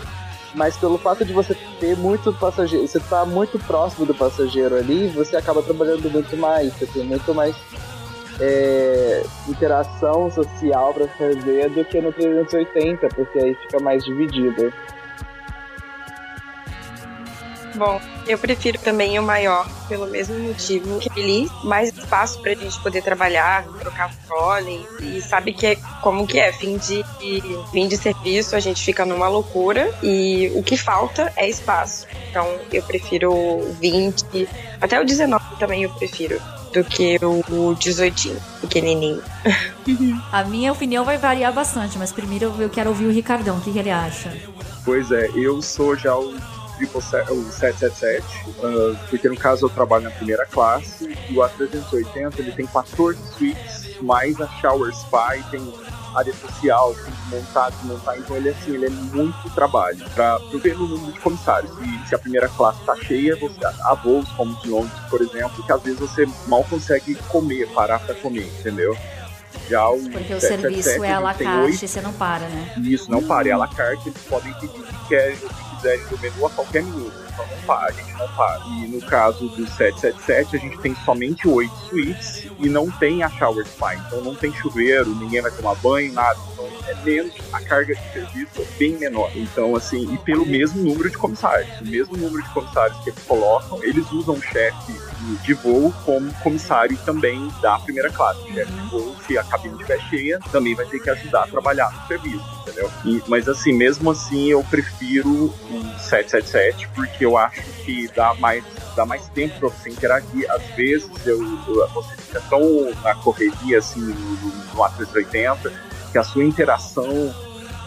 mas pelo fato de você ter muito passageiro, você tá muito próximo do passageiro ali, você acaba trabalhando muito mais, você tem muito mais é, interação social para fazer do que no 380, porque aí fica mais dividido. Bom, eu prefiro também o maior, pelo mesmo motivo que ele mais espaço pra gente poder trabalhar, trocar fole e sabe que é como que é, fim de fim de serviço, a gente fica numa loucura e o que falta é espaço. Então, eu prefiro o 20, até o 19 também eu prefiro do que o 18 pequenininho. [laughs] A minha opinião vai variar bastante, mas primeiro eu quero ouvir o Ricardão, o que, que ele acha? Pois é, eu sou já o o 777, uh, porque no caso eu trabalho na primeira classe, e o A380 ele tem 14 suítes, mais a Shower Spy, tem área social, tem que montar, desmontar, então ele assim, ele é muito trabalho para ver no número de comissários. Se, se a primeira classe está cheia, você, há voos como de Londres, por exemplo, que às vezes você mal consegue comer, parar para comer, entendeu? Já o Porque o serviço é à la carte, você não para, né? Isso, não para. É à la carte, eles podem pedir que querem quiserem do menu a qualquer minuto. Então não para, a gente não para. E no caso do 777, a gente tem somente oito suítes e não tem a shower spa. Então não tem chuveiro, ninguém vai tomar banho, nada. Então é menos, a carga de serviço é bem menor. Então, assim, e pelo mesmo número de comissários. O mesmo número de comissários que eles colocam, eles usam o chefe de voo como comissário também da primeira classe. O chefe de voo, se a cabine estiver cheia, também vai ter que ajudar a trabalhar no serviço, entendeu? E, mas assim, mesmo assim, eu prefiro o 777 porque eu acho que dá mais dá mais tempo para você interagir. Às vezes eu, eu, você fica tão na correria assim no, no A380 que a sua interação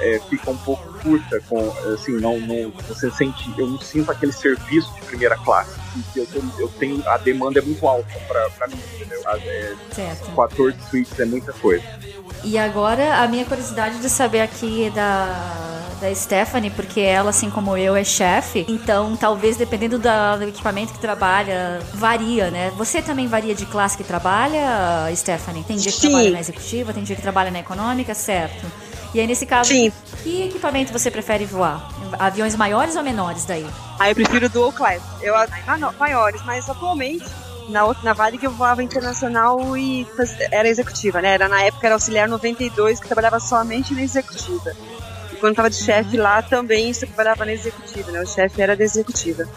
é, fica um pouco curta com assim não, não você sente eu não sinto aquele serviço de primeira classe que eu, eu tenho a demanda é muito alta para mim entendeu é, certo. 14 suítes é muita coisa e agora a minha curiosidade de saber aqui da da Stephanie, porque ela, assim como eu, é chefe. Então, talvez dependendo da, do equipamento que trabalha, varia, né? Você também varia de classe que trabalha, Stephanie? Tem dia que Sim. trabalha na executiva, tem dia que trabalha na econômica, certo? E aí, nesse caso, Sim. que equipamento você prefere voar? Aviões maiores ou menores daí? Ah, eu prefiro dual class. Eu maiores, mas atualmente na na Varig eu voava internacional e era executiva, né? Era na época era auxiliar 92 que trabalhava somente na executiva. E quando estava de chefe lá também eu trabalhava na executiva, né? O chefe era da executiva.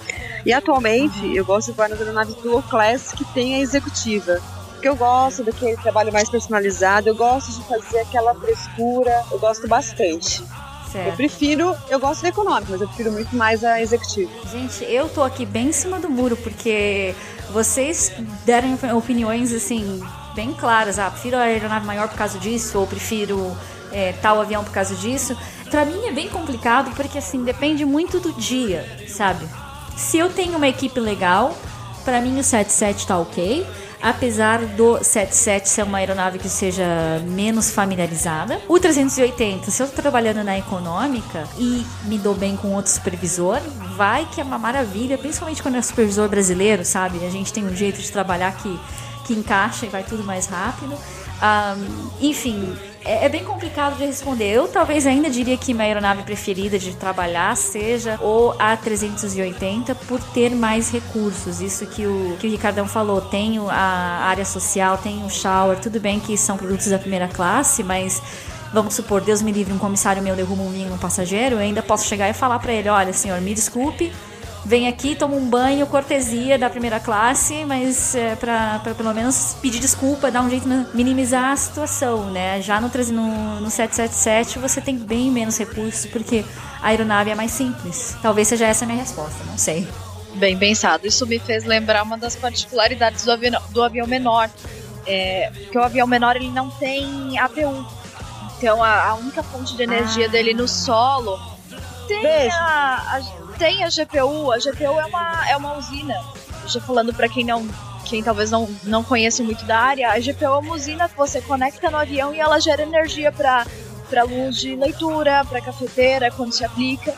E atualmente eu gosto de voar nas aeronaves Dual Class que tem a executiva. Porque eu gosto daquele trabalho mais personalizado, eu gosto de fazer aquela frescura, eu gosto bastante. Certo. Eu prefiro, eu gosto da econômica, mas eu prefiro muito mais a executiva. Gente, eu tô aqui bem em cima do muro, porque vocês deram opiniões assim, bem claras. Ah, prefiro a aeronave maior por causa disso, ou prefiro é, tal avião por causa disso. Pra mim é bem complicado, porque assim, depende muito do dia, sabe? Se eu tenho uma equipe legal, para mim o 77 tá ok apesar do 77 ser uma aeronave que seja menos familiarizada. O 380, se eu estou trabalhando na econômica e me dou bem com outro supervisor, vai que é uma maravilha, principalmente quando é supervisor brasileiro, sabe? A gente tem um jeito de trabalhar que, que encaixa e vai tudo mais rápido. Um, enfim, é, é, bem complicado de responder. Eu talvez ainda diria que minha aeronave preferida de trabalhar seja o A380 por ter mais recursos. Isso que o, que o Ricardão falou. Tenho a área social, tenho o shower, tudo bem que são produtos da primeira classe, mas vamos supor, Deus me livre, um comissário meu derruba um vinho passageiro, eu ainda posso chegar e falar para ele, olha, senhor, me desculpe, vem aqui, toma um banho, cortesia da primeira classe, mas é, para pelo menos pedir desculpa, dar um jeito de minimizar a situação, né? Já no, no, no 777 você tem bem menos recursos, porque a aeronave é mais simples. Talvez seja essa a minha resposta, não sei. Bem pensado. Isso me fez lembrar uma das particularidades do avião, do avião menor. É, que o avião menor ele não tem APU. Então a, a única fonte de energia ah. dele no solo tem a, a tem a GPU. A GPU é uma, é uma usina. Já falando para quem não quem talvez não, não conhece muito da área, a GPU é uma usina que você conecta no avião e ela gera energia para para luz de leitura, para cafeteira quando se aplica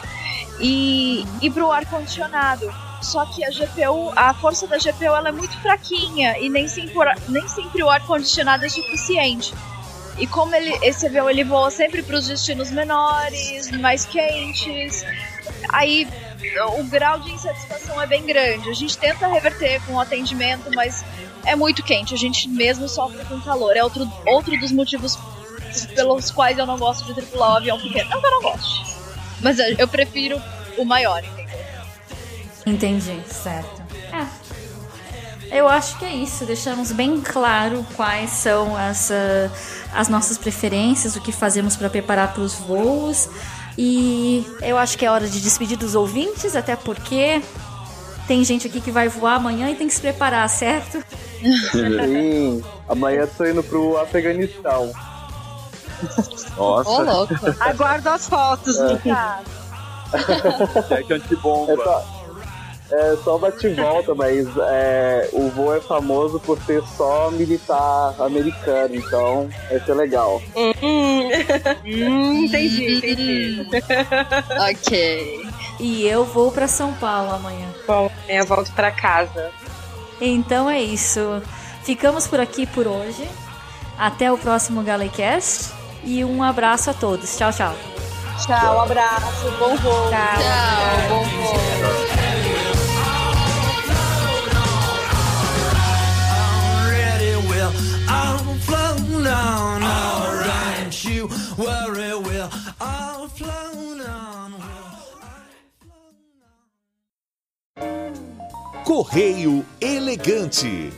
e, e para o ar condicionado. Só que a GPU, a força da GPU ela é muito fraquinha e nem sempre, nem sempre o ar condicionado é suficiente. E como ele, esse avião ele voa sempre para os destinos menores, mais quentes, aí o grau de insatisfação é bem grande. A gente tenta reverter com o atendimento, mas é muito quente. A gente mesmo sofre com calor. É outro, outro dos motivos pelos quais eu não gosto de tripular o avião pequeno. Não que eu não goste. Mas eu prefiro o maior, entendeu? Entendi, certo. É. Eu acho que é isso. Deixamos bem claro quais são as, as nossas preferências, o que fazemos para preparar para os voos. E eu acho que é hora de despedir dos ouvintes, até porque tem gente aqui que vai voar amanhã e tem que se preparar, certo? Sim, amanhã tô indo pro Afeganistão. Nossa. Ô, louco. Aguardo as fotos, é. Ricardo. Cheque [laughs] antibomba. É só, é só bate volta, mas é, o voo é famoso por ser só militar americano, então vai ser legal. Hum, hum, entendi, entendi. [laughs] ok. E eu vou para São Paulo amanhã. Bom, eu volto para casa. Então é isso. Ficamos por aqui por hoje. Até o próximo Galecast e um abraço a todos. Tchau, tchau. Tchau, abraço, bom voo. Tchau, tchau bom voo. Down. Alright, you worry, we'll all flown on. Correio Elegante.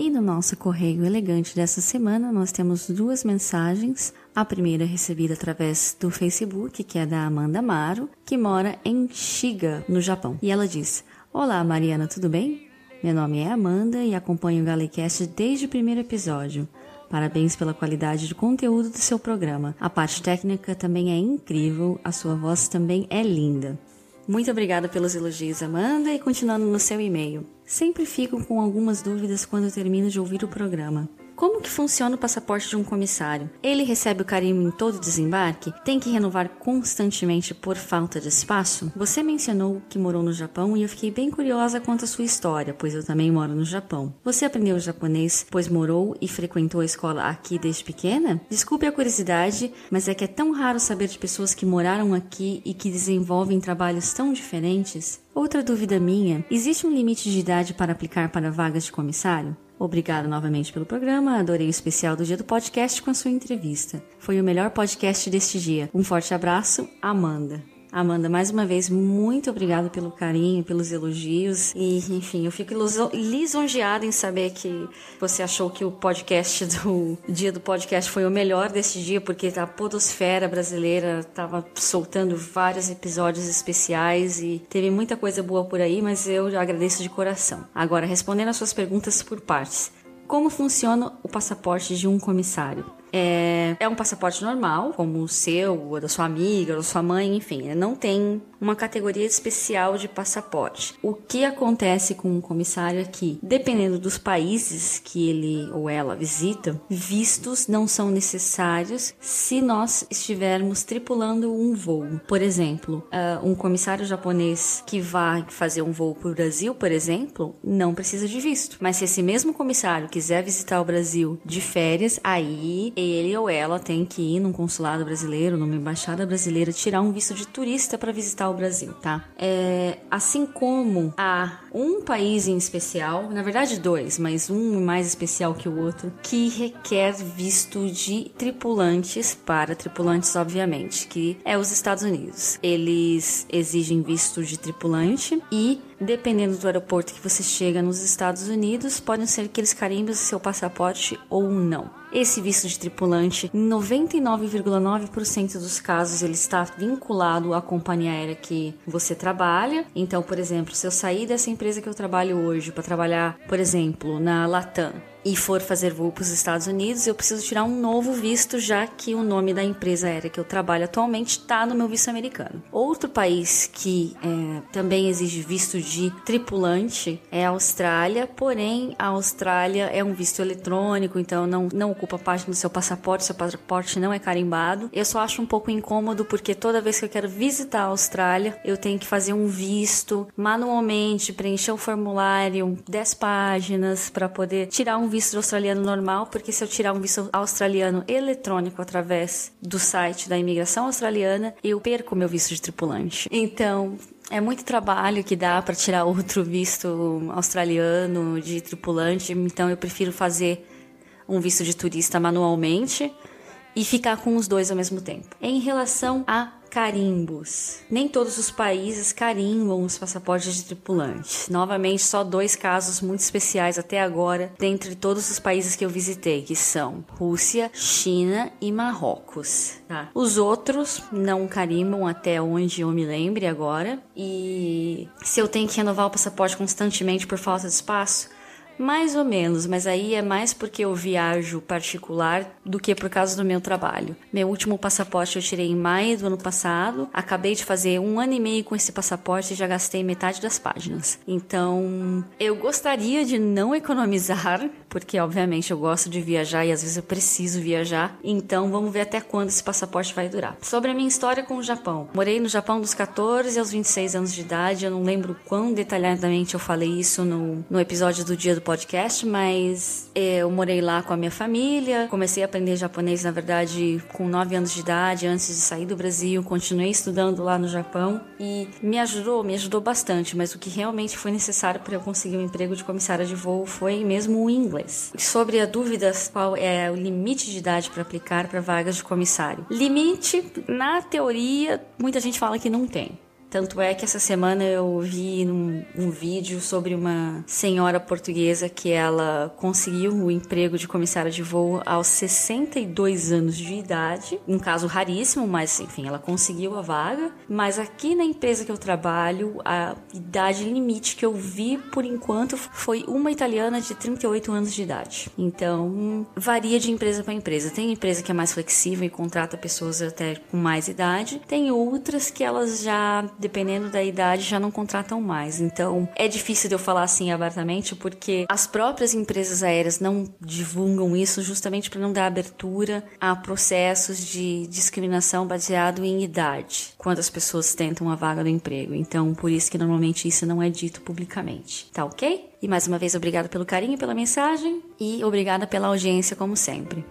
E no nosso correio elegante dessa semana, nós temos duas mensagens. A primeira recebida através do Facebook, que é da Amanda Maro, que mora em Shiga, no Japão. E ela diz: Olá, Mariana, tudo bem? Meu nome é Amanda e acompanho o Galecast desde o primeiro episódio. Parabéns pela qualidade de conteúdo do seu programa. A parte técnica também é incrível, a sua voz também é linda. Muito obrigada pelos elogios, Amanda, e continuando no seu e-mail. Sempre fico com algumas dúvidas quando termino de ouvir o programa. Como que funciona o passaporte de um comissário? Ele recebe o carimbo em todo desembarque? Tem que renovar constantemente por falta de espaço? Você mencionou que morou no Japão e eu fiquei bem curiosa quanto à sua história, pois eu também moro no Japão. Você aprendeu japonês pois morou e frequentou a escola aqui desde pequena? Desculpe a curiosidade, mas é que é tão raro saber de pessoas que moraram aqui e que desenvolvem trabalhos tão diferentes. Outra dúvida minha: existe um limite de idade para aplicar para vagas de comissário? Obrigado novamente pelo programa, adorei o especial do dia do podcast com a sua entrevista. Foi o melhor podcast deste dia. Um forte abraço, Amanda. Amanda, mais uma vez, muito obrigada pelo carinho, pelos elogios. E, enfim, eu fico lisonjeada em saber que você achou que o podcast do dia do podcast foi o melhor desse dia, porque a podosfera brasileira estava soltando vários episódios especiais e teve muita coisa boa por aí, mas eu agradeço de coração. Agora, respondendo as suas perguntas por partes. Como funciona o passaporte de um comissário? É, é um passaporte normal, como o seu, ou da sua amiga, ou da sua mãe, enfim. Não tem uma categoria especial de passaporte. O que acontece com um comissário é que, dependendo dos países que ele ou ela visita, vistos não são necessários se nós estivermos tripulando um voo. Por exemplo, uh, um comissário japonês que vai fazer um voo para o Brasil, por exemplo, não precisa de visto. Mas se esse mesmo comissário quiser visitar o Brasil de férias, aí ele ou ela tem que ir num consulado brasileiro, numa embaixada brasileira, tirar um visto de turista para visitar o Brasil, tá? É, assim como há um país em especial, na verdade dois, mas um mais especial que o outro, que requer visto de tripulantes para tripulantes, obviamente, que é os Estados Unidos. Eles exigem visto de tripulante e Dependendo do aeroporto que você chega nos Estados Unidos, podem ser aqueles carimbos do seu passaporte ou não. Esse visto de tripulante, em 99,9% dos casos, ele está vinculado à companhia aérea que você trabalha. Então, por exemplo, se eu sair dessa empresa que eu trabalho hoje para trabalhar, por exemplo, na Latam, e for fazer voo para os Estados Unidos, eu preciso tirar um novo visto, já que o nome da empresa aérea que eu trabalho atualmente está no meu visto americano. Outro país que é, também exige visto de tripulante é a Austrália, porém a Austrália é um visto eletrônico, então não, não ocupa parte do seu passaporte, seu passaporte não é carimbado. Eu só acho um pouco incômodo porque toda vez que eu quero visitar a Austrália, eu tenho que fazer um visto manualmente, preencher o formulário, 10 páginas para poder tirar um visto australiano normal, porque se eu tirar um visto australiano eletrônico através do site da imigração australiana, eu perco meu visto de tripulante. Então, é muito trabalho que dá para tirar outro visto australiano de tripulante, então eu prefiro fazer um visto de turista manualmente e ficar com os dois ao mesmo tempo. Em relação a carimbos. Nem todos os países carimbam os passaportes de tripulantes. Novamente, só dois casos muito especiais até agora, dentre todos os países que eu visitei, que são Rússia, China e Marrocos. Tá? Os outros não carimbam até onde eu me lembre agora. E se eu tenho que renovar o passaporte constantemente por falta de espaço, mais ou menos, mas aí é mais porque eu viajo particular do que por causa do meu trabalho. Meu último passaporte eu tirei em maio do ano passado. Acabei de fazer um ano e meio com esse passaporte e já gastei metade das páginas. Então, eu gostaria de não economizar, porque obviamente eu gosto de viajar e às vezes eu preciso viajar. Então, vamos ver até quando esse passaporte vai durar. Sobre a minha história com o Japão. Morei no Japão dos 14 aos 26 anos de idade. Eu não lembro quão detalhadamente eu falei isso no, no episódio do dia do podcast, mas eu morei lá com a minha família, comecei a aprender japonês, na verdade, com 9 anos de idade, antes de sair do Brasil, continuei estudando lá no Japão e me ajudou, me ajudou bastante, mas o que realmente foi necessário para eu conseguir um emprego de comissária de voo foi mesmo o inglês. Sobre a dúvida qual é o limite de idade para aplicar para vagas de comissário. Limite, na teoria, muita gente fala que não tem. Tanto é que essa semana eu vi um, um, vídeo sobre uma senhora portuguesa que ela conseguiu o emprego de comissária de voo aos 62 anos de idade. Um caso raríssimo, mas enfim, ela conseguiu a vaga. Mas aqui na empresa que eu trabalho, a idade limite que eu vi por enquanto foi uma italiana de 38 anos de idade. Então, varia de empresa para empresa. Tem empresa que é mais flexível e contrata pessoas até com mais idade. Tem outras que elas já dependendo da idade, já não contratam mais. Então, é difícil de eu falar assim abertamente, porque as próprias empresas aéreas não divulgam isso justamente para não dar abertura a processos de discriminação baseado em idade, quando as pessoas tentam a vaga do emprego. Então, por isso que normalmente isso não é dito publicamente. Tá ok? E mais uma vez, obrigada pelo carinho, pela mensagem e obrigada pela audiência, como sempre.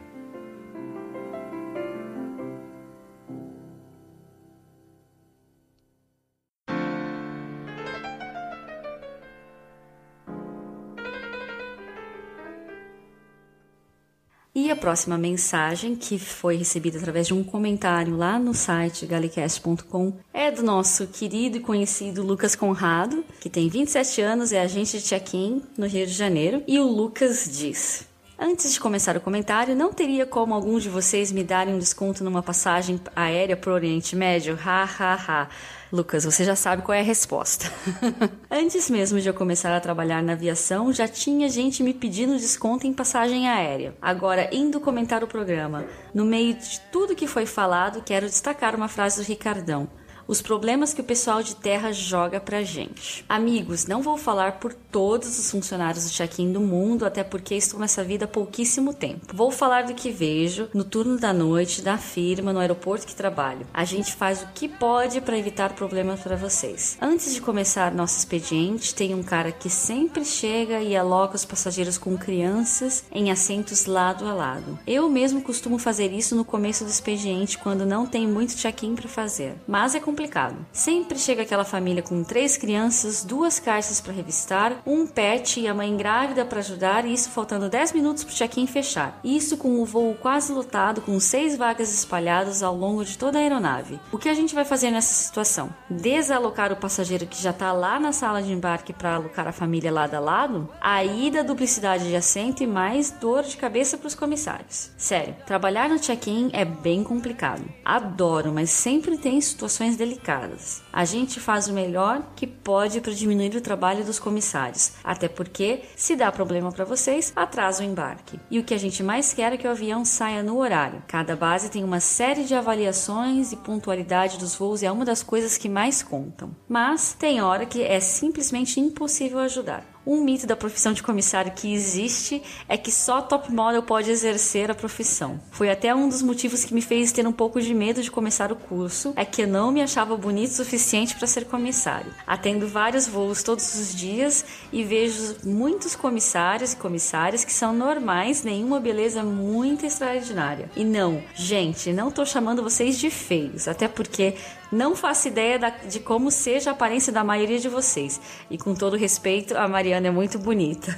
E a próxima mensagem, que foi recebida através de um comentário lá no site galicast.com, é do nosso querido e conhecido Lucas Conrado, que tem 27 anos, é agente de check-in no Rio de Janeiro. E o Lucas diz: Antes de começar o comentário, não teria como algum de vocês me darem um desconto numa passagem aérea para o Oriente Médio? Ha, ha, ha. Lucas, você já sabe qual é a resposta. [laughs] Antes mesmo de eu começar a trabalhar na aviação, já tinha gente me pedindo desconto em passagem aérea. Agora, indo comentar o programa, no meio de tudo que foi falado, quero destacar uma frase do Ricardão os problemas que o pessoal de terra joga pra gente. Amigos, não vou falar por todos os funcionários do check-in do mundo, até porque estou nessa vida há pouquíssimo tempo. Vou falar do que vejo no turno da noite, da firma, no aeroporto que trabalho. A gente faz o que pode para evitar problemas para vocês. Antes de começar nosso expediente, tem um cara que sempre chega e aloca os passageiros com crianças em assentos lado a lado. Eu mesmo costumo fazer isso no começo do expediente quando não tem muito check-in para fazer. Mas é. Sempre chega aquela família com três crianças, duas caixas para revistar, um pet e a mãe grávida para ajudar, e isso faltando 10 minutos para o check-in fechar. Isso com o voo quase lotado, com seis vagas espalhadas ao longo de toda a aeronave. O que a gente vai fazer nessa situação? Desalocar o passageiro que já está lá na sala de embarque para alocar a família lado a lado? Aí da duplicidade de assento e mais dor de cabeça para os comissários. Sério, trabalhar no check-in é bem complicado. Adoro, mas sempre tem situações delicadas delicadas. A gente faz o melhor que pode para diminuir o trabalho dos comissários, até porque, se dá problema para vocês, atrasa o embarque. E o que a gente mais quer é que o avião saia no horário. Cada base tem uma série de avaliações e pontualidade dos voos é uma das coisas que mais contam. Mas tem hora que é simplesmente impossível ajudar. Um mito da profissão de comissário que existe é que só top model pode exercer a profissão. Foi até um dos motivos que me fez ter um pouco de medo de começar o curso, é que eu não me achava bonito o suficiente para ser comissário. Atendo vários voos todos os dias e vejo muitos comissários e comissárias que são normais, nenhuma beleza muito extraordinária. E não, gente, não tô chamando vocês de feios, até porque não faço ideia da, de como seja a aparência da maioria de vocês. E com todo respeito, a Mariana é muito bonita.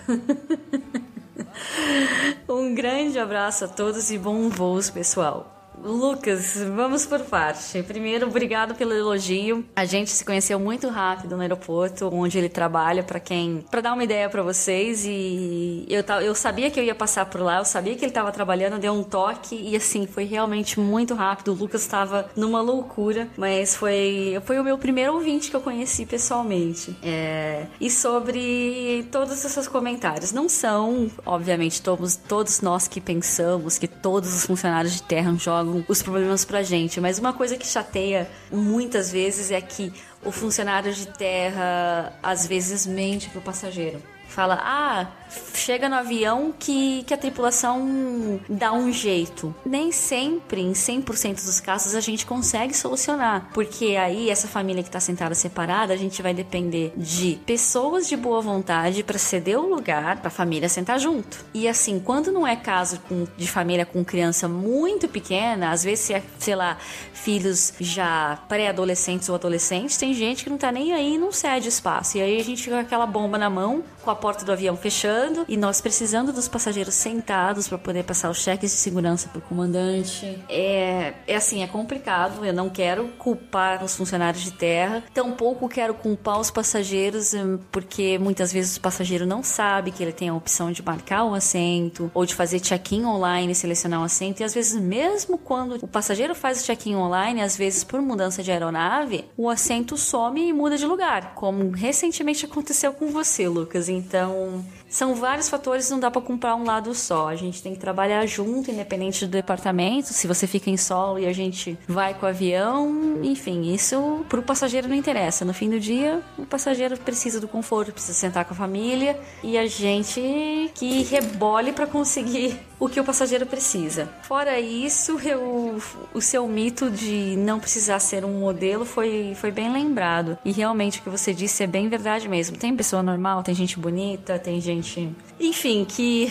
[laughs] um grande abraço a todos e bom voos, pessoal. Lucas, vamos por parte. Primeiro, obrigado pelo elogio. A gente se conheceu muito rápido no aeroporto onde ele trabalha, para quem, para dar uma ideia para vocês e eu eu sabia que eu ia passar por lá, eu sabia que ele estava trabalhando, deu um toque e assim, foi realmente muito rápido. O Lucas estava numa loucura, mas foi foi o meu primeiro ouvinte que eu conheci pessoalmente. É, e sobre todos esses comentários, não são, obviamente, todos todos nós que pensamos que todos os funcionários de terra jogam os problemas pra gente. Mas uma coisa que chateia muitas vezes é que o funcionário de terra às vezes mente pro passageiro. Fala, ah, chega no avião que, que a tripulação dá um jeito. Nem sempre, em 100% dos casos, a gente consegue solucionar. Porque aí, essa família que está sentada separada, a gente vai depender de pessoas de boa vontade para ceder o lugar para a família sentar junto. E assim, quando não é caso com, de família com criança muito pequena, às vezes, é, sei lá, filhos já pré-adolescentes ou adolescentes, tem gente que não tá nem aí e não cede espaço. E aí a gente fica com aquela bomba na mão, com a porta do avião fechando e nós precisando dos passageiros sentados para poder passar os cheques de segurança para o comandante. É, é assim, é complicado. Eu não quero culpar os funcionários de terra, tampouco quero culpar os passageiros, hum, porque muitas vezes o passageiro não sabe que ele tem a opção de marcar o assento ou de fazer check-in online, selecionar um assento. E às vezes, mesmo quando o passageiro faz o check-in online, às vezes por mudança de aeronave, o assento some e muda de lugar, como recentemente aconteceu com você, Lucas. Então, são vários fatores, não dá para comprar um lado só. A gente tem que trabalhar junto, independente do departamento. Se você fica em solo e a gente vai com o avião, enfim, isso pro passageiro não interessa. No fim do dia, o passageiro precisa do conforto, precisa sentar com a família e a gente que rebole para conseguir o que o passageiro precisa. Fora isso, eu, o seu mito de não precisar ser um modelo foi, foi bem lembrado. E realmente o que você disse é bem verdade mesmo. Tem pessoa normal, tem gente bonita, tem gente. Enfim, que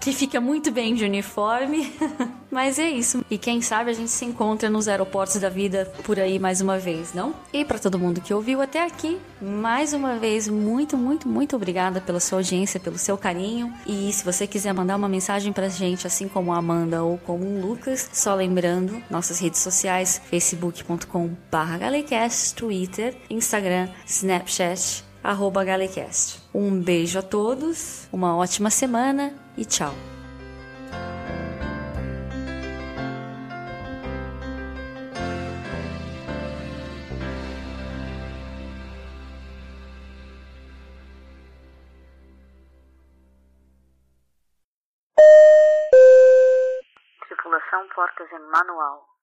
que fica muito bem de uniforme. [laughs] Mas é isso. E quem sabe a gente se encontra nos aeroportos da vida por aí mais uma vez, não? E para todo mundo que ouviu até aqui, mais uma vez, muito, muito, muito obrigada pela sua audiência, pelo seu carinho. E se você quiser mandar uma mensagem pra gente, assim como a Amanda ou como o Lucas, só lembrando, nossas redes sociais, facebook.com/galecast, Twitter, Instagram, Snapchat, arroba Galecast. Um beijo a todos, uma ótima semana e tchau. Tripulação portas em manual.